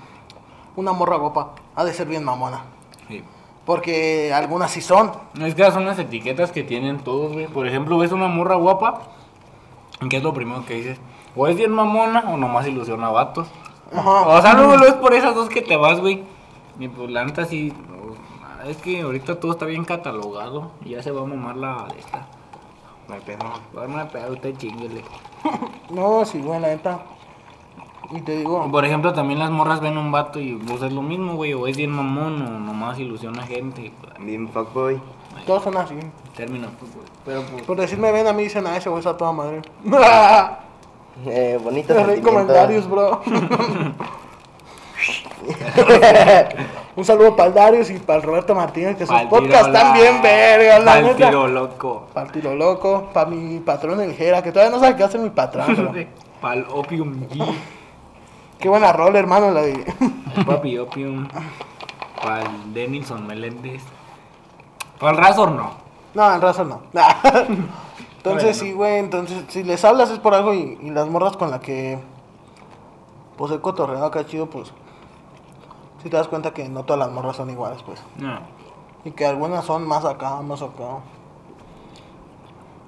una morra guapa ha de ser bien mamona. Sí. Porque algunas sí son. Es que son las etiquetas que tienen todos, güey. Por ejemplo, ves una morra guapa. ¿Qué es lo primero que dices? O es bien mamona o nomás ilusiona a vatos. Ajá. O sea, no, no es por esas dos que te vas, güey. Y pues la neta sí. Es que ahorita todo está bien catalogado. Y ya se va a mamar la de esta. No hay pedo. Una pedo, usted chinguele. No, sí, güey, la neta. Y te digo, Por ejemplo, también las morras ven un vato y pues es lo mismo, güey. O es bien mamón o nomás ilusiona gente. Bien fuckboy. Todos son así. Término, pues, güey. Pero pues. Por decirme ven a mí dicen, ah, ese güey está toda madre. Eh, bonito comentarios, bro. Un saludo para el Darius y para el Roberto Martínez, que sus Pa'l podcasts están bien vergas, la pa'l neta. tiro loco. Para el tiro loco, para mi patrón el Jera, que todavía no sabe qué hace mi patrón. pero Pa'l Opium G. Qué buena rol, hermano, la de... Papi Opium. Pa'l Denilson Meléndez. Pa'l Razor no. No, en razón no. entonces, sí, güey, entonces, si les hablas es por algo y, y las morras con la que, pues, he cotorreado acá chido, pues, si te das cuenta que no todas las morras son iguales, pues. No. Y que algunas son más acá, más acá.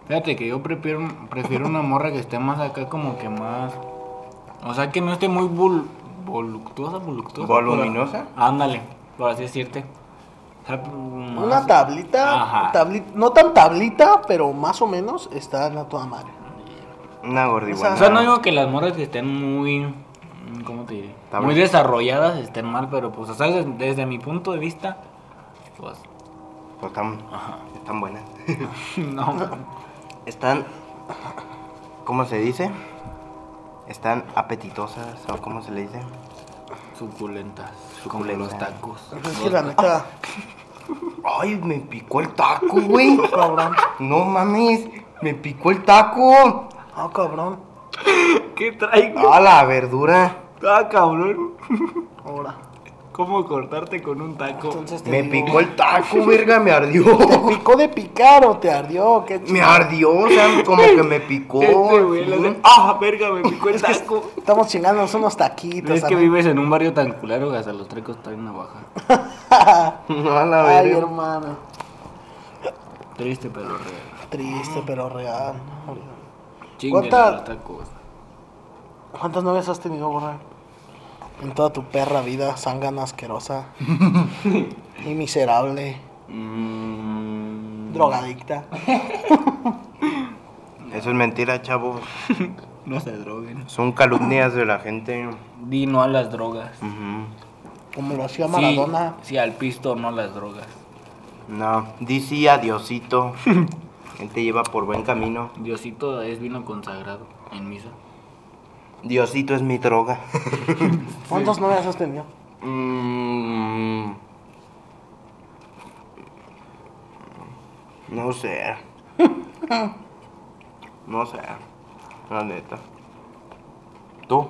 Fíjate que yo prefiero, prefiero una morra que esté más acá como que más... O sea, que no esté muy vul, voluptuosa, voluptuosa. ¿Voluminosa? Ándale, por así decirte. O sea, más- Una tablita, Ajá. tabli- no tan tablita, pero más o menos está en la toda madre. Una gordibuena. O sea, no digo que las morras que estén muy... ¿Cómo te diré? Tabla. Muy desarrolladas estén mal, pero pues, o sea, desde, desde mi punto de vista, pues... Pues están, están buenas. No, Están. ¿Cómo se dice? Están apetitosas, o cómo se le dice. Suculentas, Suculentas. como los tacos. Es que la neta, Ay, me picó el taco, güey. cabrón. No mames, me picó el taco. Ah, cabrón. ¿Qué traigo? Ah, la verdura. Ah, cabrón. Ahora. ¿Cómo cortarte con un taco? Entonces te Me digo, picó el taco, verga, me ardió. ¿Te picó de picar o te ardió? ¿Qué Me ardió, o sea, como que me picó. Este güey ¡Ah, verga! Me picó el taco. Estamos chingándonos unos taquitos. Es que vives en un barrio tan culero que hasta los trecos traen una baja. No, a la Ay, verga. hermano. Triste, pero real. Triste, pero real. Chinguen ¿Cuánta- a los tacos. ¿Cuántas novias has tenido, borra? En toda tu perra vida, zángana asquerosa. y miserable. Mm, Drogadicta. Eso es mentira, chavos. No se droguen. Son calumnias de la gente. Di no a las drogas. Como lo hacía Sí, Maradona. Sí, al pisto, no a las drogas. No, dice a Diosito. Él te lleva por buen camino. Diosito es vino consagrado en misa. Diosito es mi droga. ¿Cuántas novias has tenido? Mm, no sé. No sé. La neta. ¿Tú?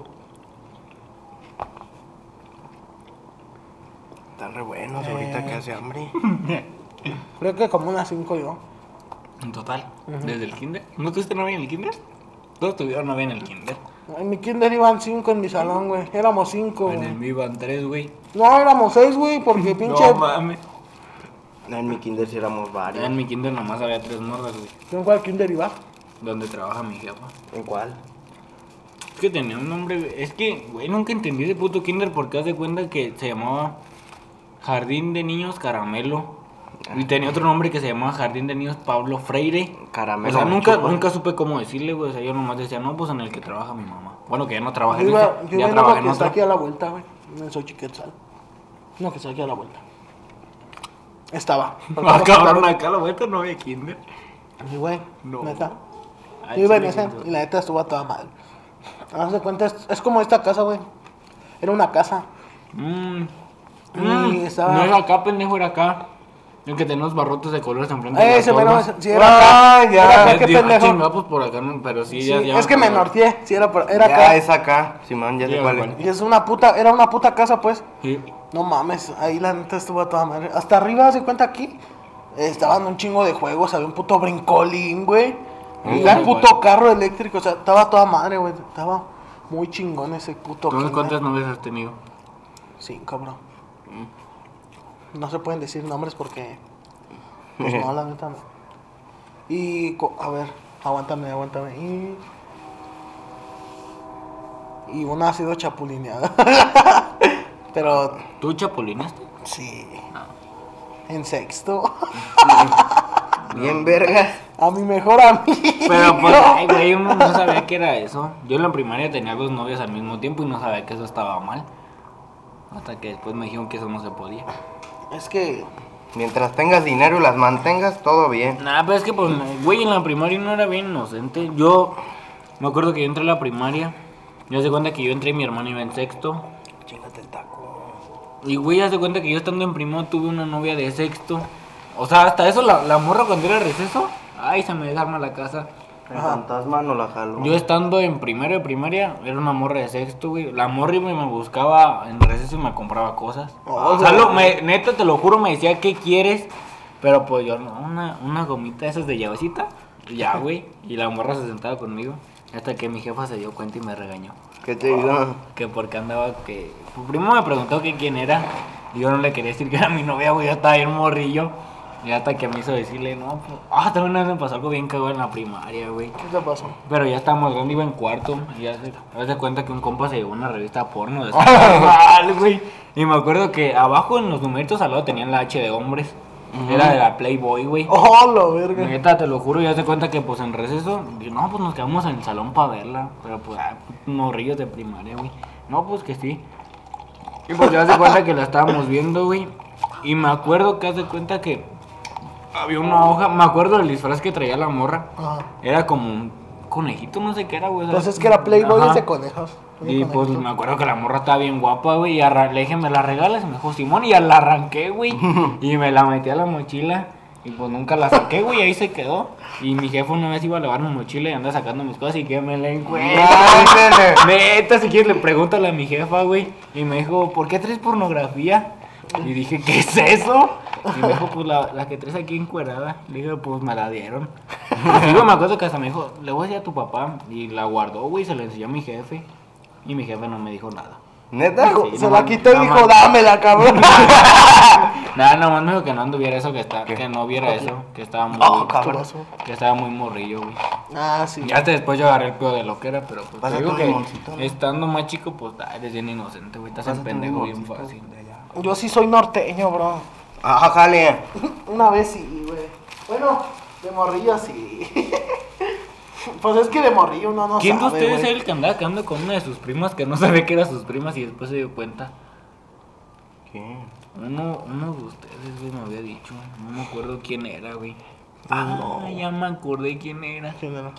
Están re buenos ahorita Eh. que hace hambre. Creo que como unas cinco yo. En total, desde el kinder. ¿No tuviste novia en el kinder? Todos tuvieron novia en el kinder. En mi kinder iban cinco en mi salón, güey. Éramos cinco, En el güey. mío iban tres, güey. No, éramos seis, güey, porque pinche... No mames. En mi kinder sí éramos varios. En mi kinder nomás había tres morras, güey. ¿En cuál kinder iba? Donde trabaja mi jefa. ¿En cuál? Es que tenía un nombre, güey. Es que, güey, nunca entendí ese puto kinder porque haz de cuenta que se llamaba Jardín de Niños Caramelo. Y tenía otro nombre que se llamaba Jardín de Niños Pablo Freire. Caramelo O sea, nunca, chupa. nunca supe cómo decirle, güey. O sea, yo nomás decía, no, pues en el que trabaja mi mamá. Bueno, que ya no trabaja en iba, yo ya trabaja en que está aquí a la vuelta, güey. En Xochiquetzal. No, que está aquí a la vuelta. Estaba. Ah, cabrón, acá a la vuelta no había kinder. Sí, güey. No. Neta. Ah, Yo iba en ese y la neta estuvo a toda madre. Haz de cuenta, es, es como esta casa, güey. Era una casa. Mm. Y Mm. estaba- No era acá, pendejo, era acá. El que tenía los barrotes de colores enfrente de Eh, ese mero, sí, era acá. Ah, ya. Era acá, qué ah, pendejo. chinga, pues por acá, no, pero sí, Sí, ya, ya es que me norteé, sí, era, por- era ya acá. es acá. Simón, ya Sí, igual. es. Y es una puta, era una puta casa, pues. Sí. No mames, ahí la neta estuvo a toda madre. Hasta arriba, se cuenta aquí, estaban un chingo de juegos, había un puto brincolín, güey. Y un igual. puto carro eléctrico, o sea, estaba toda madre, güey. Estaba muy chingón ese puto kinder. ¿cuántas novias has tenido? Cinco, bro. No se pueden decir nombres porque. Pues no, la neta no. Y. A ver, aguántame, aguántame. Y. Y una ha sido chapulineada. Pero. ¿Tú chapulinaste? Sí. En sexto. Bien verga. A mi mejor amigo. Pero pues, ay, güey, uno no sabía que era eso. Yo en la primaria tenía dos novias al mismo tiempo y no sabía que eso estaba mal. Hasta que después me dijeron que eso no se podía. Es que. Mientras tengas dinero y las mantengas, todo bien. Nah, pero es que, pues, güey, en la primaria no era bien inocente. Yo me acuerdo que yo entré a la primaria. Yo se cuenta que yo entré y mi hermano iba en sexto. Chingate el taco. Y, güey, ya se cuenta que yo estando en primo tuve una novia de sexto. O sea, hasta eso, la, la morra cuando era receso. Ay, se me desarma la casa. El Ajá. fantasma no la jaló. Yo estando en primero de primaria, era una morra de sexto, güey. La morra me buscaba en receso y me compraba cosas. Oh, o sea, güey. lo- me- neta, te lo juro, me decía, ¿qué quieres? Pero pues yo, una, una gomita de esas de llavecita. Ya, güey. Y la morra se sentaba conmigo. Hasta que mi jefa se dio cuenta y me regañó. ¿Qué te digo? Que porque andaba, que... pues, Primero me preguntó que quién era. Y yo no le quería decir que era mi novia, güey. Yo estaba bien morrillo. Y hasta que me hizo decirle, no, pues... Ah, también una vez me pasó algo bien cagado en la primaria, güey. ¿Qué te pasó? Pero ya estábamos grande, iba en cuarto. Y ya se, de cuenta que un compa se llevó una revista porno de mal, güey. Y me acuerdo que abajo en los numeritos al lado tenían la H de hombres. Era de la Playboy, güey. Oh, la verga. Neta, te lo juro, ya se cuenta que pues en receso, no, pues nos quedamos en el salón para verla. Pero pues, ah, unos rillos de primaria, güey. No, pues que sí. Y pues ya se cuenta que la estábamos viendo, güey. Y me acuerdo que haz de cuenta que había una hoja, me acuerdo del disfraz que traía la morra. Ajá. Era como un conejito, no sé qué era, güey. Entonces que era Playboy Ajá. de conejos. Y pues me acuerdo que la morra estaba bien guapa, güey. Y le dije, ¿me la regalas? Y me dijo, Simón, y ya la arranqué, güey. y me la metí a la mochila. Y pues nunca la saqué, güey, ahí se quedó. Y mi jefe una vez iba a lavar mi mochila y anda sacando mis cosas y que me la encuentra. Ándale. Neta, si quieres le pregúntale a mi jefa, güey. Y me dijo, ¿por qué traes pornografía? Y dije, ¿qué es eso? Y me dijo, pues la, la que traes aquí encuerada. Le dije, pues me la dieron. Y luego me acuerdo que hasta me dijo, le voy a decir a tu papá. Y la guardó, güey, y se la enseñó a mi jefe. Y mi jefe no me dijo nada. ¿Neta? Sí, se no la quitó y no dijo, dámela, cabrón. Nada, nomás me dijo que no anduviera eso, que, está, ¿Qué? que no viera eso, que estaba muy, Oh, que estaba muy morrillo, güey. Ah, sí. Ya hasta después yo agarré el pedo de lo que era, pero pues te digo que limoncito, ¿no? estando más chico, pues eres bien inocente, güey. Estás en pendejo bien fácil. Yo sí soy norteño, bro. Ajá, jale. Una vez sí, güey. Bueno, de morrillo sí. pues es que de morrillo uno no ¿Quién de ustedes güey. era el que andaba quedando con una de sus primas que no sabía que eran sus primas y después se dio cuenta? ¿Qué? Uno, uno de ustedes, güey, me había dicho. No me acuerdo quién era, güey. Ah, ya me acordé quién era. ¿Quién era?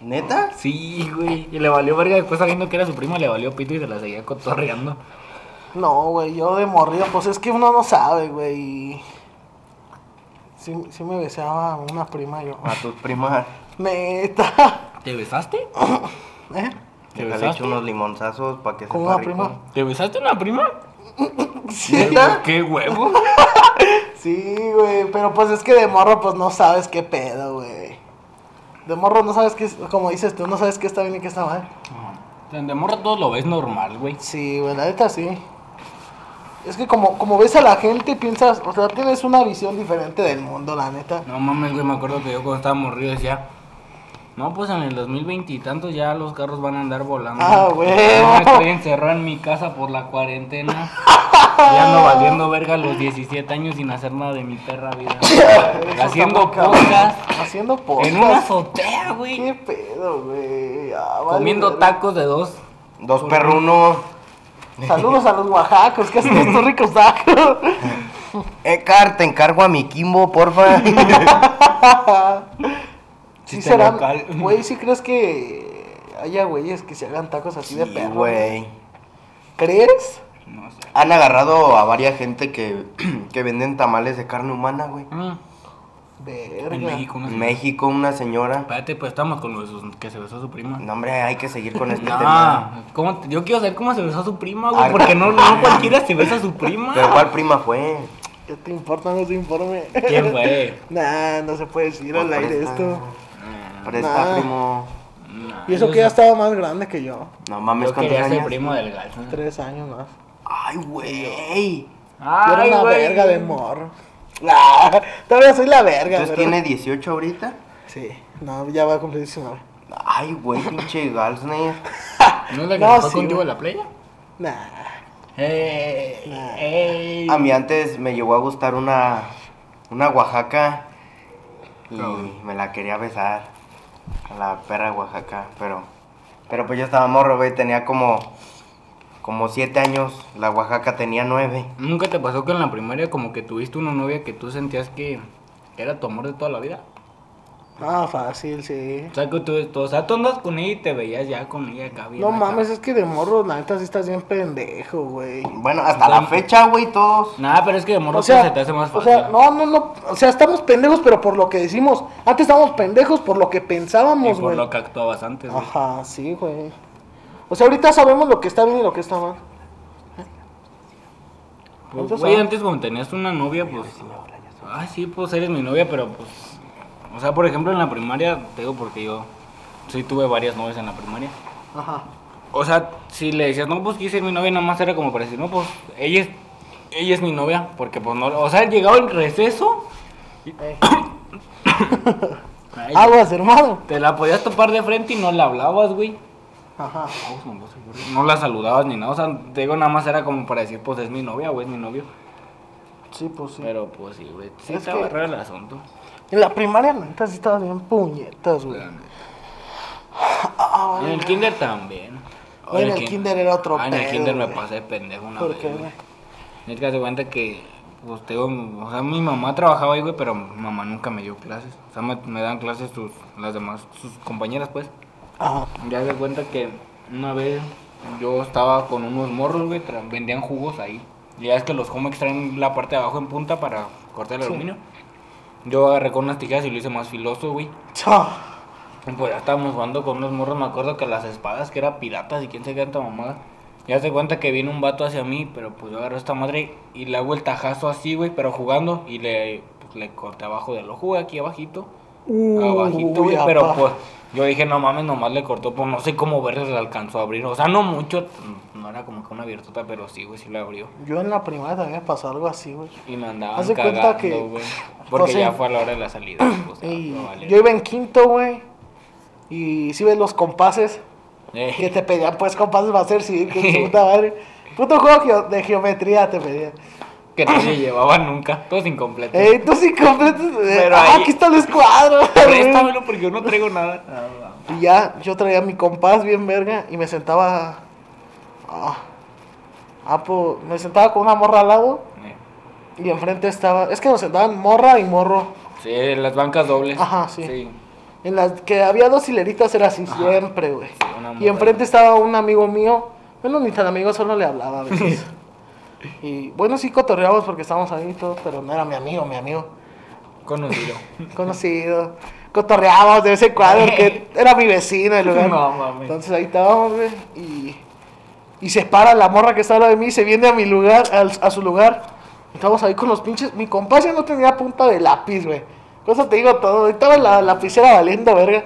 ¿Neta? Sí, güey. Y le valió verga después sabiendo que era su prima, le valió pito y se la seguía cotorreando. No, güey, yo de morrillo, pues es que uno no sabe, güey. Sí, sí me besaba una prima yo. A tus primas. Neta. ¿Te besaste? ¿Eh? ¿Te Le he besaste? hecho unos limonzazos para que ¿Con sepa una rico. prima? ¿Te besaste una prima? Sí, ¿Qué huevo? sí, güey, pero pues es que de morro pues no sabes qué pedo, güey. De morro no sabes qué, como dices tú, no sabes qué está bien y qué está mal. De morra todo lo ves normal, güey. Sí, güey, la neta sí. Es que como, como ves a la gente, piensas, o sea, tienes una visión diferente del mundo, la neta. No mames, güey, me acuerdo que yo cuando estaba morrido decía, no, pues en el 2020 y tantos ya los carros van a andar volando. Ah, güey. No estoy encerrado en mi casa por la cuarentena. Ya ando valiendo verga a los 17 años sin hacer nada de mi perra vida. Haciendo podcast Haciendo podcast. en una azotea, güey. ¿Qué pedo, güey? Ah, vale, Comiendo verga. tacos de dos. Dos perrunos. Saludos a los oaxacos, que hacen estos ricos tacos. Ecar, te encargo a mi Kimbo, porfa. sí local. güey, ¿sí crees que haya güeyes que se hagan tacos así de Sí, perro? güey. ¿Crees? No sé. Han agarrado a varias gente que, que venden tamales de carne humana, güey. Mm, Verga. en México, En sé. México, una señora. Espérate, pues estamos con los que se besó su prima. No, hombre, hay que seguir con este tema. No, ¿cómo te- yo quiero saber cómo se besó a su prima, güey. Ah, Porque no, no cualquiera se besa a su prima. Pero ¿cuál prima fue? ¿Qué te importa? No te informe. ¿Quién fue? Nah, no se puede decir al Pues aire presta. esto. Presta, Nah. primo. Y eso que ya estaba más grande que yo. No mames, Yo ¿cuántos años? primo del gato. Tres años más. Ay, güey. Yo era Ay, una verga de morro. Todavía soy la verga, Entonces pero- tiene 18 ahorita. Sí, no, ya va a cumplir 19. Ay, güey, pinche Galsner. ¿No es la que No, fue sí, contigo a la playa? Nah. Ey, Nah. A mí antes me llegó a gustar una, una Oaxaca y me la quería besar. A la perra Oaxaca, pero, pero pues yo estaba morro, güey, tenía como, como 7 años, la Oaxaca tenía 9. ¿Nunca te pasó que en la primaria como que tuviste una novia que tú sentías que era tu amor de toda la vida? Ah, fácil, sí. O sea, que tú, tú- o sea, tú andas con ella y te veías ya con ella acá bien. No acá. mames, es que de morro, la neta, sí estás bien pendejo, güey. Bueno, hasta la fecha, güey, todos. Nah, pero es que de morro O sea, se te hace más o fácil. sea, no, no, no. O sea, estamos pendejos, pero por lo que decimos. Antes estábamos pendejos por lo que y pensábamos, por güey. lo que actuabas antes, güey. Ajá, sí, güey. O sea, ahorita sabemos lo que está bien y lo que está mal. Pues, güey, ah. antes cuando tenías una novia, pues... Ay, sí, pues eres mi novia, pero pues... O sea, por ejemplo, en la primaria, te digo porque yo sí tuve varias novias en la primaria. Ajá. O sea, si le decías, no, pues quise ser mi novia, nada más era como para decir, no, pues ella es, ella es mi novia, porque pues no, o sea, llegaba el receso, Eh. ay, Aguas, hermano. te la podías topar de frente y no la hablabas, güey. Ajá. No la saludabas ni nada, o sea, te digo, nada más era como para decir, pues es mi novia o es mi novio. Sí, pues sí. Pero pues sí, güey, sí Es estaba que- raro el asunto. En la primaria, la neta, sí estaba bien puñetas, güey. Ah, En el kinder también. Güey, en el kin- kinder era otro Ah, en el pedo, kinder me pasé de pendejo una ¿Por vez, qué, güey. güey? Es que hace cuenta que, pues, te digo, o sea, mi mamá trabajaba ahí, güey, pero mi mamá nunca me dio clases. O sea, me, me dan clases sus, las demás, sus compañeras, pues. Ajá. Ya se cuenta que una vez yo estaba con unos morros, güey, vendían jugos ahí. Y ya es que los Homex traen la parte de abajo en punta para cortar el Sí. aluminio. Yo agarré con unas tijeras y lo hice más filoso, güey. Pues ya estábamos jugando con unos morros, me acuerdo que las espadas que eran piratas y quién se tanta mamada. Ya se cuenta que viene un vato hacia mí, pero pues yo agarré a esta madre y le hago el tajazo así, güey, pero jugando y le, pues, le corté abajo del ojo, güey, aquí abajito. Abajito, güey, Uy, pero pues yo dije, no mames, nomás le cortó, pues no sé cómo verse le alcanzó a abrir. O sea, no mucho, no era como que una abiertota, pero sí, güey, sí le abrió. Yo en la primaria también me pasó algo así, güey. Y me andaban Haz de cuenta que- güey. Porque ya fue a la hora de la salida. pues, Y no vale. yo iba en quinto, güey. Y si ves los compases, Eh. que te pedían pues compases va a ser sí, que puta madre. Puto juego de geometría te pedían. Que no se llevaba nunca, todos incompletos. Ey, tú sí completos. Pero ah, ahí- aquí está el escuadro. Préstamelo porque yo no traigo nada. Y ya yo traía mi compás bien verga y me sentaba. Ah, ah, pues me sentaba con una morra al lado Eh, y enfrente estaba. Es que nos sentaban morra y morro. Sí, las bancas dobles. Ajá, sí. En las que había dos hileritas era así siempre, güey. una y enfrente estaba un amigo mío. Bueno, ni tan amigo, solo le hablaba a veces. y bueno, sí cotorreábamos porque estábamos ahí y todo, pero no era mi amigo, mi amigo. Conocido. Conocido. Cotorreábamos de vez en cuando porque era mi vecino el lugar. No, mames. Entonces ahí estábamos, güey. Y, y se para la morra que está al lado de mí y se viene a mi lugar, a su lugar. Estamos ahí con los pinches. Mi compa ya no tenía punta de lápiz, güey. Cosa te digo todo. Estaba la lapicera valiendo, verga.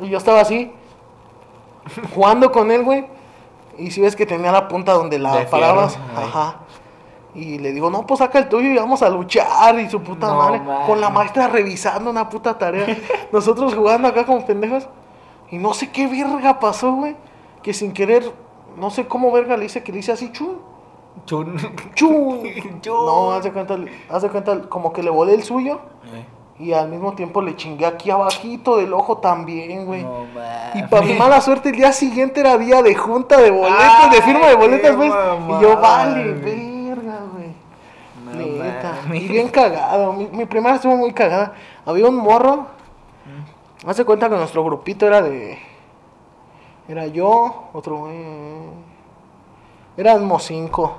Y yo estaba así, jugando con él, güey. Y si ves que tenía la punta donde la De parabas. fierro. Ajá. Y le digo, no, pues saca el tuyo y vamos a luchar. Y su puta No madre. Con la maestra revisando una puta tarea. Nosotros jugando acá como pendejos. Y no sé qué verga pasó, güey. Que sin querer, no sé cómo verga le hice que le hice así, chun. Chun. Chun. Chun. No, haz de cuenta, haz de cuenta, como que le volé el suyo. Eh, Y al mismo tiempo le chingué aquí abajito del ojo también, güey. No Y para mi mala suerte, el día siguiente era día de junta de boletos, de firma de boletos, qué pues. Y yo, vale, güey. verga, güey. No Neta. Y bien cagado. Mi, mi primera estuvo muy cagada. Había un morro. Hace cuenta que nuestro grupito era de. Era yo, otro güey. Éramos cinco.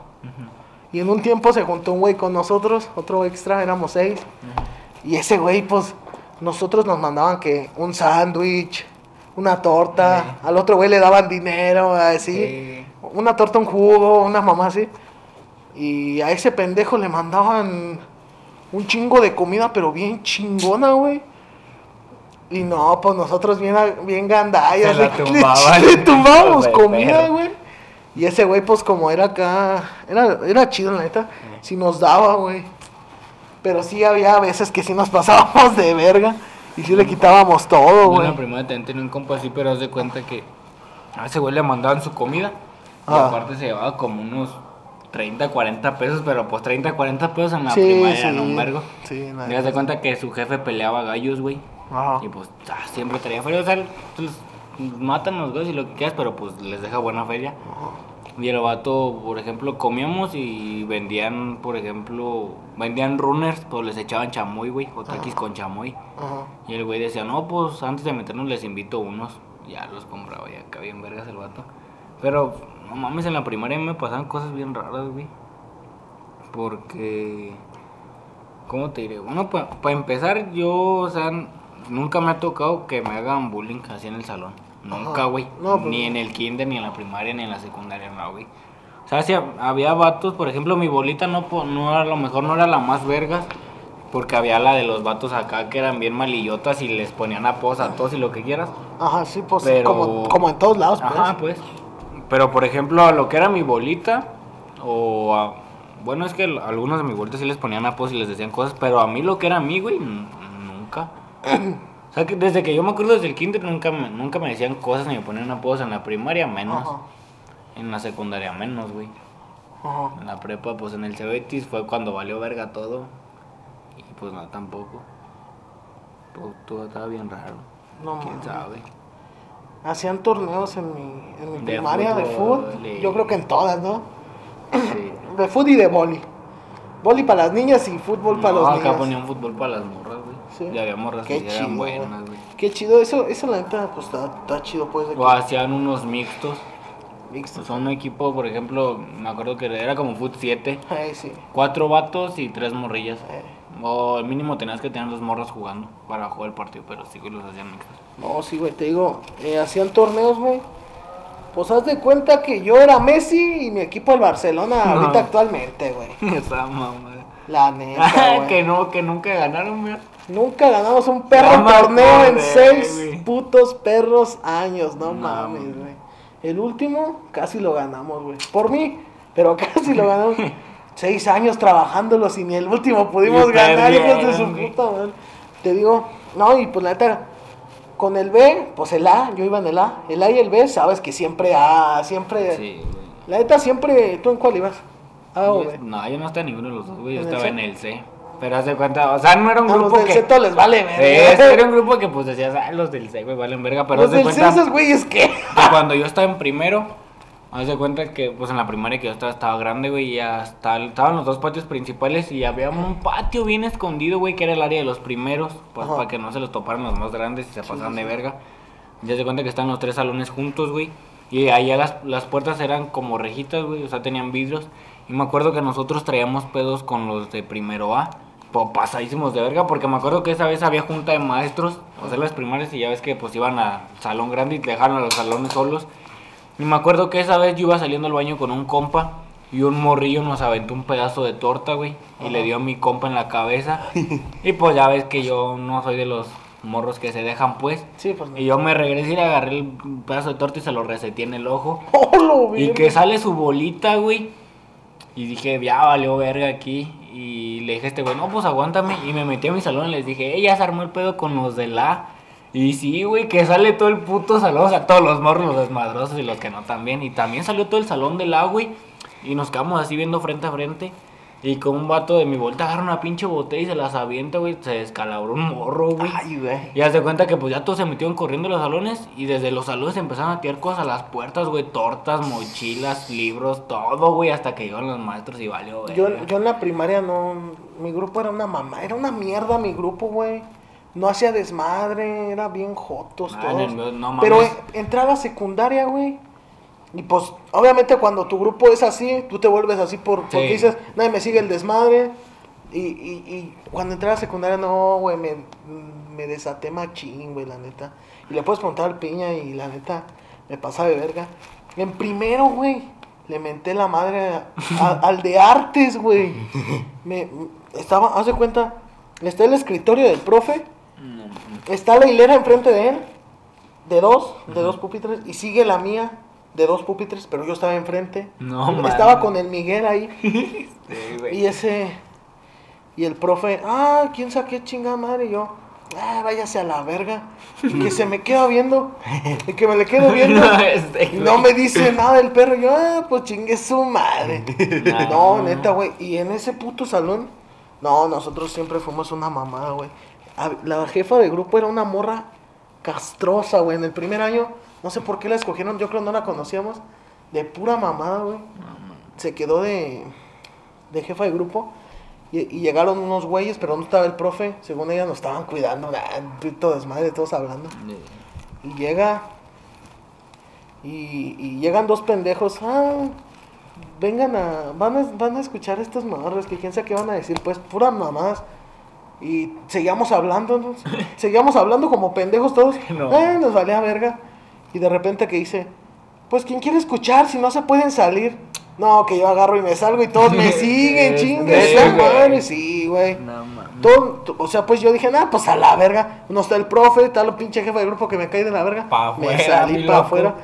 Y en un tiempo se juntó un güey con nosotros, otro extra, éramos seis. Y ese güey, pues, nosotros nos mandaban que un sándwich, una torta, al otro güey le daban dinero, así. Sí. Una torta, un jugo, una mamá así. Y a ese pendejo le mandaban un chingo de comida, pero bien chingona, güey. Y no, pues nosotros bien, bien gandallas. Le-. Le, le tumbábamos comida, güey. Y ese güey, pues como era acá, era, era chido, la neta, sí nos daba, güey. Pero sí había veces que sí nos pasábamos de verga y sí le quitábamos todo, en güey. la primera también tenía un compa así, pero haz de cuenta que a ese güey le mandaban su comida. Y Ah. aparte se llevaba como unos 30, 40 pesos, pero pues 30, 40 pesos en la Sí, primaria sí. eran un vergo. Sí, la Y haz de neta. cuenta que su jefe peleaba gallos, güey. Ajá. Y pues ah, siempre traía feria. O sea, pues matan los gallos y lo que quieras, pero pues les deja buena feria. Y el vato, por ejemplo, comíamos y vendían, por ejemplo, vendían runners, pues les echaban chamoy, güey, o taquis con chamoy. Ajá. Y el güey decía, no, pues antes de meternos les invito unos. Ya los compraba, ya acá bien vergas el vato. Pero, no mames, en la primaria me pasaban cosas bien raras, güey. Porque, ¿cómo te diré? Bueno, para empezar, yo, o sea, nunca me ha tocado que me hagan bullying así en el salón. Nunca, güey. No, pues ni en el kinder, ni en la primaria, ni en la secundaria, no, güey. O sea, si había vatos, por ejemplo, mi bolita no, po- no era, a lo mejor no era la más vergas. Porque había la de los vatos acá que eran bien malillotas y les ponían apodos a todos y lo que quieras. Ajá, sí, pues Pero- como, como en todos lados, pues. Ajá, pues. Pero por ejemplo, a lo que era mi bolita, o a- bueno, es que a algunos de mi bolita sí les ponían apodos y les decían cosas, pero a mí lo que era a mí, güey, nunca. sea, que desde que yo me acuerdo desde el kinder nunca me, nunca me decían cosas ni me ponían apodos en la primaria, menos. Ajá. En la secundaria, menos, güey. Ajá. En la prepa, pues en el Cebetis fue cuando valió verga todo. Y pues no, tampoco. Todo, todo estaba bien raro. No ¿Quién sabe? Hacían torneos en mi, en mi De primaria de fútbol, fútbol. y- Yo creo que en todas, ¿no? Sí. De fútbol y de boli. Boli para las niñas y fútbol para No, los acá niños. ponían fútbol para las morras, güey. Sí. Y había morras Qué que chido, eran güey. buenas, güey. Qué chido, eso, eso la neta, pues está, está chido, pues. O hacían unos mixtos. mixto. Pues un equipo, por ejemplo, me acuerdo que era como Foot 7. Ay, sí. Cuatro vatos y tres morrillas. Eh. O al mínimo tenías que tener dos morras jugando para jugar el partido, pero sí que los hacían mixtos. No, sí, güey, te digo, eh, hacían torneos, güey. Pues haz de cuenta que yo era Messi y mi equipo el Barcelona No. ahorita actualmente, güey. Esa mamá. La neta, güey. que no, que nunca ganaron, güey. Nunca ganamos un perro No torneo en seis güey. putos perros años, no, No, mames, güey. güey. El último casi lo ganamos, güey. Por mí, pero casi lo ganamos. seis años trabajándolo sin el último pudimos Y ganar, hijos de su güey. puta madre. Te digo, no, y pues la neta, con el B, pues el A, yo iba en el A. El A y el B, sabes que siempre A, siempre. Sí, güey. La neta, siempre. ¿Tú en cuál ibas? A o B. No, yo no estaba en ninguno de los dos, güey. Yo ¿En el estaba C? en el C. Pero haz de cuenta, o sea, no era un A los grupo del que. C todo les vale, verga. Era un grupo que pues decías, ah, los del C, güey, valen verga. Pero Los de del C, cuenta esos güeyes, ¿qué? que cuando yo estaba en primero, haz de cuenta que pues en la primaria que yo estaba estaba grande, güey, y hasta estaban los dos patios principales y había un patio bien escondido, güey, que era el área de los primeros, pues Ajá. para que no se los toparan los más grandes y se pasaran sí, de sí. verga. Y haz de cuenta que están los tres salones juntos, güey. Y allá las, las puertas eran como rejitas, güey, o sea, tenían vidrios. Y me acuerdo que nosotros traíamos pedos con los de primero A. Pasadísimos de verga, porque me acuerdo que esa vez había junta de maestros, o sea, las primarias, y ya ves que pues iban al salón grande y dejaron a los salones solos. Y me acuerdo que esa vez yo iba saliendo al baño con un compa y un morrillo nos aventó un pedazo de torta, güey, y le dio a mi compa en la cabeza. y pues ya ves que yo no soy de los morros que se dejan, pues. Sí, pues no. Y yo me regresé y le agarré el pedazo de torta y se lo reseté en el ojo. ¡Oh, lo Y que sale su bolita, güey. Y dije, ya valió verga aquí. Y le dije a este güey, no, pues aguántame. Y me metí a mi salón y les dije, ya se armó el pedo con los de la. Y sí, güey, que sale todo el puto salón. O sea, todos los morros, los desmadrosos y los que no también. Y también salió todo el salón de la, güey. Y nos quedamos así viendo frente a frente. Y con un vato de mi vuelta agarra una pinche botella y se las avienta, güey. Se descalabró un morro, güey. Ay, güey. Y haz de cuenta que pues ya todos se metieron corriendo a los salones y desde los salones empezaron a tirar cosas a las puertas, güey, tortas, mochilas, libros, todo, güey, hasta que llegaron los maestros y valió, güey. Yo, yo en la primaria no. Mi grupo era una mamá. Era una mierda mi grupo, güey. No hacía desmadre. Era bien jotos todos. no Pero entré a la secundaria, güey. Y pues, obviamente, cuando tu grupo es así, tú te vuelves así por, porque dices, nadie me sigue el desmadre. Y, y, y cuando entré a la secundaria, no, güey, me, me desaté machín, güey, la neta. Y le puedes preguntar al piña y la neta, me pasa de verga. En primero, güey, le menté la madre a- a- al de artes, güey. Me, estaba, haz de cuenta, está el escritorio del profe, está la hilera enfrente de él, de dos, de dos pupitres, y sigue la mía, de dos pupitres, pero yo estaba enfrente. No, Estaba mames. con el Miguel ahí. Sí, güey. Y ese. Y el profe, ah, ¿quién saqué chingada madre? Y yo, ah, váyase a la verga. Y que se me queda viendo. Y que me le quedo viendo. No, este, y no me dice nada el perro. Y yo, ah, pues chingue su madre. No. No, neta, güey. Y en ese puto salón, no, nosotros siempre fuimos una mamada, güey. Hab- La jefa de grupo era una morra castrosa, güey. En el primer año, no sé por qué la escogieron, yo creo que no la conocíamos. De pura mamada, güey. Se quedó de, de jefa de grupo. Y, y llegaron unos güeyes, pero no estaba el profe. Según ella nos estaban cuidando. Nah, puto desmadre, todos hablando. Y llega. Y, y llegan dos pendejos. Ah, vengan a. Van a, van a escuchar estos morros. Que quién sabe qué van a decir. Pues puras mamás. Y seguíamos hablando. Seguíamos hablando como pendejos todos. No. Eh, nos valía verga. Y de repente que dice. Pues quien quiere escuchar, si no se pueden salir. No, que yo agarro y me salgo y todos me siguen, chingue Sí, madre. Sí, güey. No. Todo, to- o sea, pues yo dije, nah, pues a la verga. No está el profe, está el pinche jefe de grupo que me cae de la verga. Pa' me afuera, salí para afuera.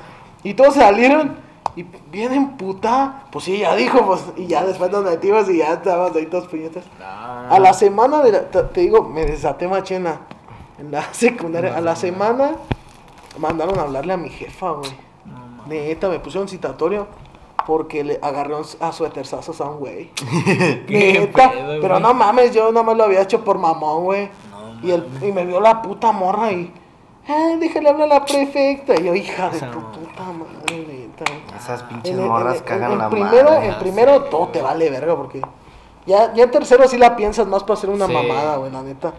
Y todos salieron. Y bien emputada. Pues sí, ya dijo, pues. Y ya después nos metimos y ya estábamos ahí todos puñetas. Ah. A la semana de la- te, digo, me desaté machena. En la secundaria. A la semana mandaron a hablarle a mi jefa, güey. No. Neta, me pusieron citatorio. Porque le agarró a suéterzazos a un güey. Neta, pedo, pero güey. no mames, yo nada más lo había hecho por mamón, güey. Y, el, y me vio la puta morra y. Eh, déjale hablar a la prefecta. Y yo, hija de tu puta madre. Esas pinches En morras en cagan en la primero, madre. En primero todo te vale verga porque. Ya, ya en tercero sí la piensas más para hacer una Sí. mamada, güey, la neta.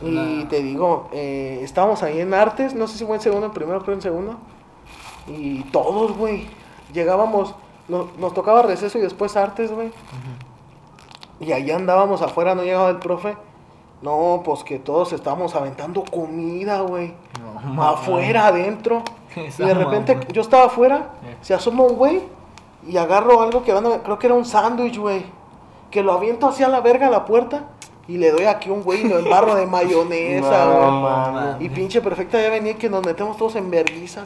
Y Nah. te digo, eh, estábamos ahí en artes, no sé si fue en segundo, en primero, creo en segundo. Y todos, güey, llegábamos, no- nos tocaba receso y después artes, güey. Y ahí andábamos afuera, no llegaba el profe. No, pues que todos estábamos aventando comida, güey. No. Afuera, adentro. Y de repente mamá. yo estaba afuera, Eh. se asoma un güey y agarro algo que van a- creo que era un sándwich, güey. Que lo aviento hacia la verga a la puerta y le doy aquí un güey y lo embarro de mayonesa, No, güey. Y pinche perfecta ya venía que nos metemos todos en vergüenza.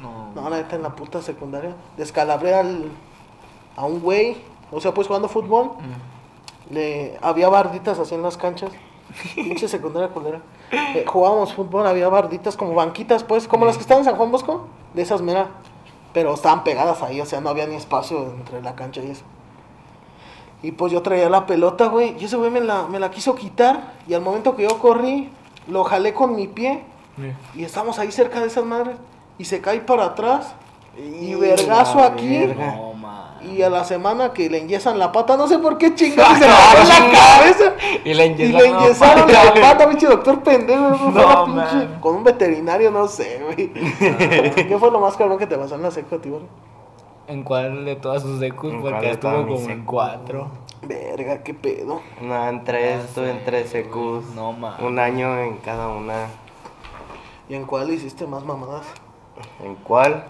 No. No, la neta en la puta secundaria. Descalabré al, a un güey. O sea, pues jugando fútbol. Le, había barditas así en las canchas. Pinche secundaria culera. Eh, jugábamos fútbol, había barditas como banquitas, pues, como las que estaban en San Juan Bosco. De esas, mira. Pero estaban pegadas ahí, o sea, no había ni espacio entre la cancha y eso. Y pues yo traía la pelota, güey. Y ese güey me la, me la quiso quitar. Y al momento que yo corrí, lo jalé con mi pie. Y estamos ahí cerca de esas madres. Y se cae para atrás. Y vergazo aquí. verga. No. Y a la semana que le enyesan la pata, no sé por qué chingados se le en la cabeza. Y le Y le enyesaron la pata. la pata, pinche doctor pendejo. No, pinche- con un veterinario, no sé, güey. ¿Qué fue lo más cabrón que te pasó en la seco, tío? ¿En cuál de todas sus secus? ¿En cuál Porque estuvo como en cuatro. Verga, qué pedo. No, en tres, estuve en tres secus. No mames. Un año en cada una. ¿Y en cuál hiciste más mamadas? ¿En cuál?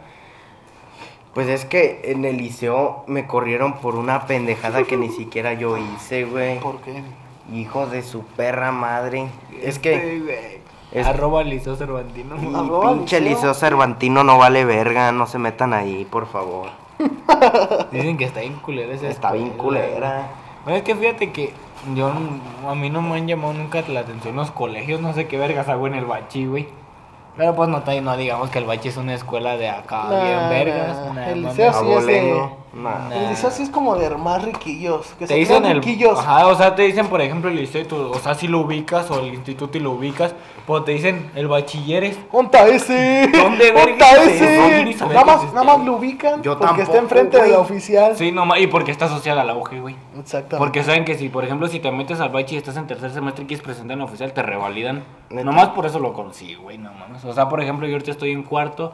Pues es que en el liceo me corrieron por una pendejada que ni siquiera yo hice, güey. ¿Por qué? Hijo de su perra madre. Es Este, que güey. es- Arroba Liceo Cervantino. Arroba pinche liceo. liceo cervantino no vale verga, no se metan ahí, por favor. Dicen que está bien culera esa Está bien culera. Bueno, es que fíjate que yo, a mí no me han llamado nunca la atención los colegios, no sé qué vergas hago en el bachi, güey. Pero pues no, no digamos que el bachi es una escuela de acá, Nah, bien vergas. nah, el liceo sí es de-. Nah. El liceo sí es como de más riquillos. Que Te se dicen el. riquillos. Ajá, o sea, te dicen, por ejemplo, el liceo, tú- o sea, si lo ubicas, o el instituto y lo ubicas, pues te dicen el bachilleres. ¡Onta ese! ¿Dónde verga ¡Onta es eso? Yo ese! Nada más, existía. nada más lo ubican Yo porque está enfrente de la güey. oficial. Sí, nomás, y porque está asociada a la UG, güey. Exactamente. Porque saben que si, por ejemplo, si te metes al bachi y estás en tercer semestre y quieres presentar en la oficial, te revalidan. ¿Neta? Nomás por eso lo conocí, güey, no mames. O sea, por ejemplo, yo ahorita estoy en cuarto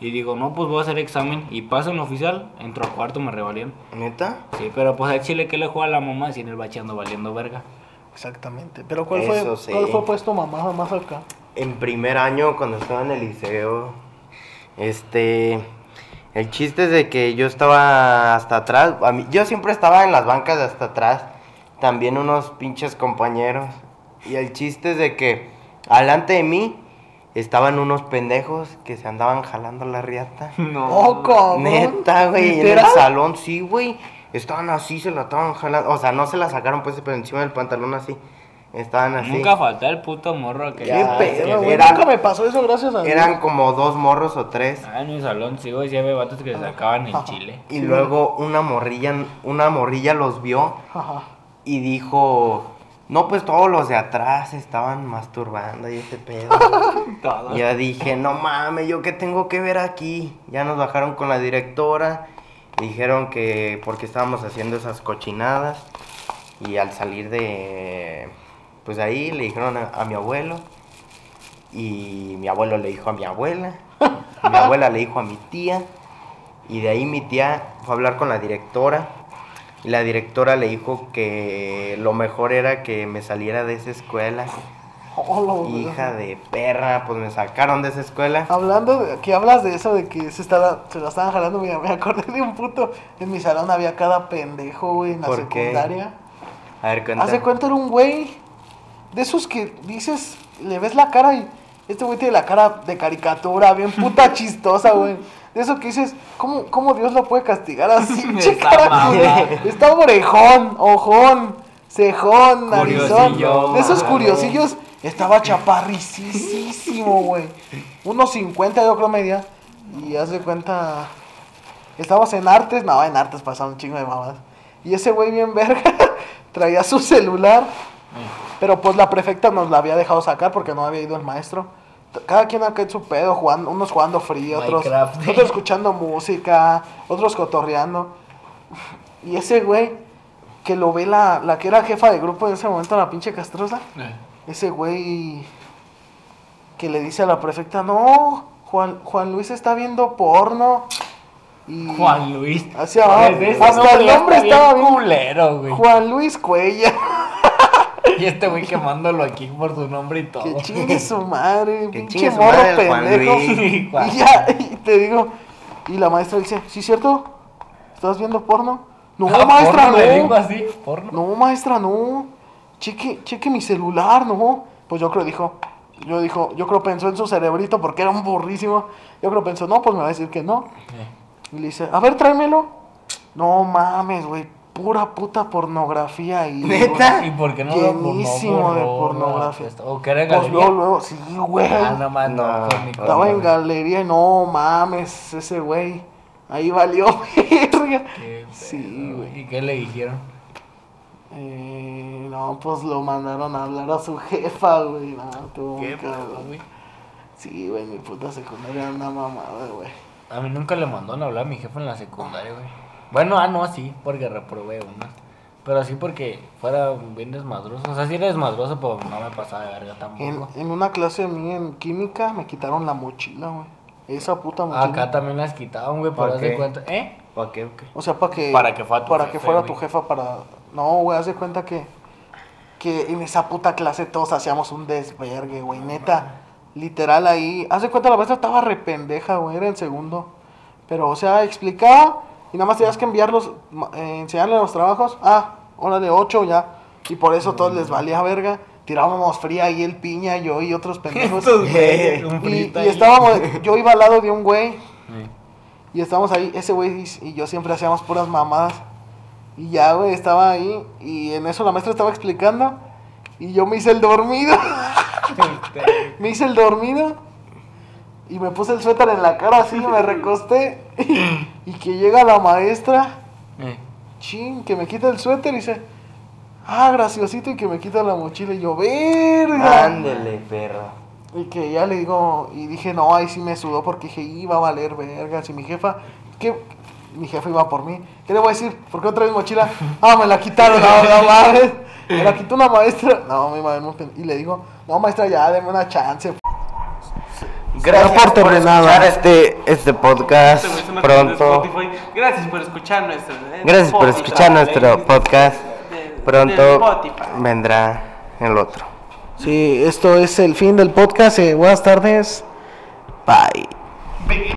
y digo, no, pues voy a hacer examen y paso en oficial, entro a cuarto, me revalidan. ¿Neta? Sí, pero pues al chile que le juega a la mamá si en el bachi ando valiendo verga. Exactamente. Pero ¿cuál fue, sí. ¿cuál fue puesto mamá más acá? En primer año, cuando estaba en el liceo, este. El chiste es de que yo estaba hasta atrás. A mí, yo siempre estaba en las bancas de hasta atrás. También unos pinches compañeros. Y el chiste es de que, adelante de mí, estaban unos pendejos que se andaban jalando la riata. No. Oh, cabrón. Neta, güey, en el salón, sí, güey. Estaban así, se la estaban jalando. O sea, no se la sacaron, pues, pero encima del pantalón así. Estaban así. Nunca falta el puto morro que Qué Ya, pedo, güey. era- Nunca me pasó eso, gracias a Dios. Eran como dos morros o tres. Ah, en mi salón sí, güey, sí había vatos que se sacaban el chile. Y luego una morrilla, una morrilla los vio Ajá. y dijo, no, pues todos los de atrás estaban masturbando y ese pedo. Ya dije, no mames, ¿yo qué tengo que ver aquí? Ya nos bajaron con la directora, dijeron que porque estábamos haciendo esas cochinadas y al salir de, pues ahí le dijeron a, a mi abuelo y mi abuelo le dijo a mi abuela, mi abuela le dijo a mi tía y de ahí mi tía fue a hablar con la directora y la directora le dijo que lo mejor era que me saliera de esa escuela. Oh, Hija de perra, pues me sacaron de esa escuela. Hablando de que hablas de eso, de que se, estaba, se la estaban jalando, me acordé de un puto. En mi salón había cada pendejo, güey, en la secundaria. A ver, cuenta. Hace cuenta era un güey de esos que dices, le ves la cara y este güey tiene la cara de caricatura, bien puta chistosa, güey. De eso que dices, ¿cómo, cómo Dios lo puede castigar así? Está orejón, ojón, cejón, narizón. De esos curiosillos, estaba chaparricísimo, güey. Unos 50 yo creo media. Y hace cuenta, estábamos en artes, no, en artes pasaron un chingo de mamás. Y ese güey bien verga traía su celular, pero pues la prefecta nos la había dejado sacar porque no había ido el maestro. Cada quien acá en su pedo, jugando, unos jugando frío, otros, otros escuchando música, otros cotorreando. Y ese güey, que lo ve la, la que era jefa de grupo en ese momento, la pinche castrosa, Eh. ese güey que le dice a la prefecta, no, Juan, Juan Luis está viendo porno. Y Juan Luis. Así abajo. Ese Hasta el nombre estaba bien bien. culero, güey. Juan Luis Cuella. Y este güey quemándolo aquí por su nombre y todo. Que chingue su madre, Que pinche morro madre pendejo. Y ya, y te digo, y la maestra dice, ¿sí cierto? ¿Estás viendo porno? No, Ah, maestra, porno, Le digo no. así, porno. No, maestra, no. Cheque, cheque mi celular, no. Pues yo creo dijo, yo dijo, yo creo pensó en su cerebrito porque era un burrísimo. Yo creo pensó, no, pues me va a decir que no. Eh. Y le dice, a ver, tráemelo. No mames, güey, pura puta pornografía y ¿Neta? ¿Y por qué no lo Llenísimo de borró, pornografía. no? ¿O que era en Pues galería? luego, luego, sí, güey. Ah, no más, no. No. pues, Estaba en galería y no mames, ese güey. Ahí valió verga. Sí, güey. ¿Y qué le dijeron? Eh, no, pues lo mandaron a hablar a su jefa, güey. No, tuvo ¿Qué güey? Sí, güey, mi puta secundaria era una mamada, güey. A mí nunca le mandaron a hablar a mi jefe en la secundaria, güey. Bueno, ah, no, sí, porque reprobé unas. Pero sí porque fuera bien desmadroso. O sea, sí era desmadroso, pero no me pasaba de verga En, tampoco. en una clase mía en química me quitaron la mochila, güey. Esa puta mochila. Acá también las quitaban, güey, ¿Por para hacer qué? cuenta. ¿Eh? ¿Para qué o qué? O sea, para que, Para que fuera tu para que jefe, fuera güey. tu jefa para... No, güey, haz de cuenta que, que en esa puta clase todos hacíamos un desvergue, güey, neta. Literal ahí. Haz de cuenta la maestra estaba re pendeja, güey, era el segundo. Pero, o sea, explicaba y nada más tenías que enviarlos, eh, enseñarle los trabajos. Ah, hora de ocho ya. Y por eso todos les valía verga. Tirábamos fría ahí el piña, yo y otros pendejos. Y, y estábamos, yo iba al lado de un güey Sí. y estábamos ahí, ese güey y- y yo siempre hacíamos puras mamadas. Y ya, güey, estaba ahí. Y en eso la maestra estaba explicando. Y yo me hice el dormido. me hice el dormido. Y me puse el suéter en la cara así, me recosté. y que llega la maestra. Eh. Chin, que me quita el suéter y dice. Ah, graciosito. Y que me quita la mochila. Y yo, verga. Ándele, perro. Y que ya le digo, y dije, no, ahí sí me sudó porque dije, iba a valer verga. Si mi jefa, que mi jefa iba por mí, ¿qué le voy a decir? ¿Por qué no traes mochila? Ah, me la quitaron, no, no mames. Me la quitó una maestra. No, mi madre, no, y le digo, no, maestra, ya, deme una chance. Gracias No por por escuchar este, este podcast Este pronto. Gracias por escuchar nuestro. eh, Gracias por Spotify. escuchar nuestro podcast. De- Pronto vendrá el otro. Sí, esto es el fin del podcast. eh, buenas tardes. Bye.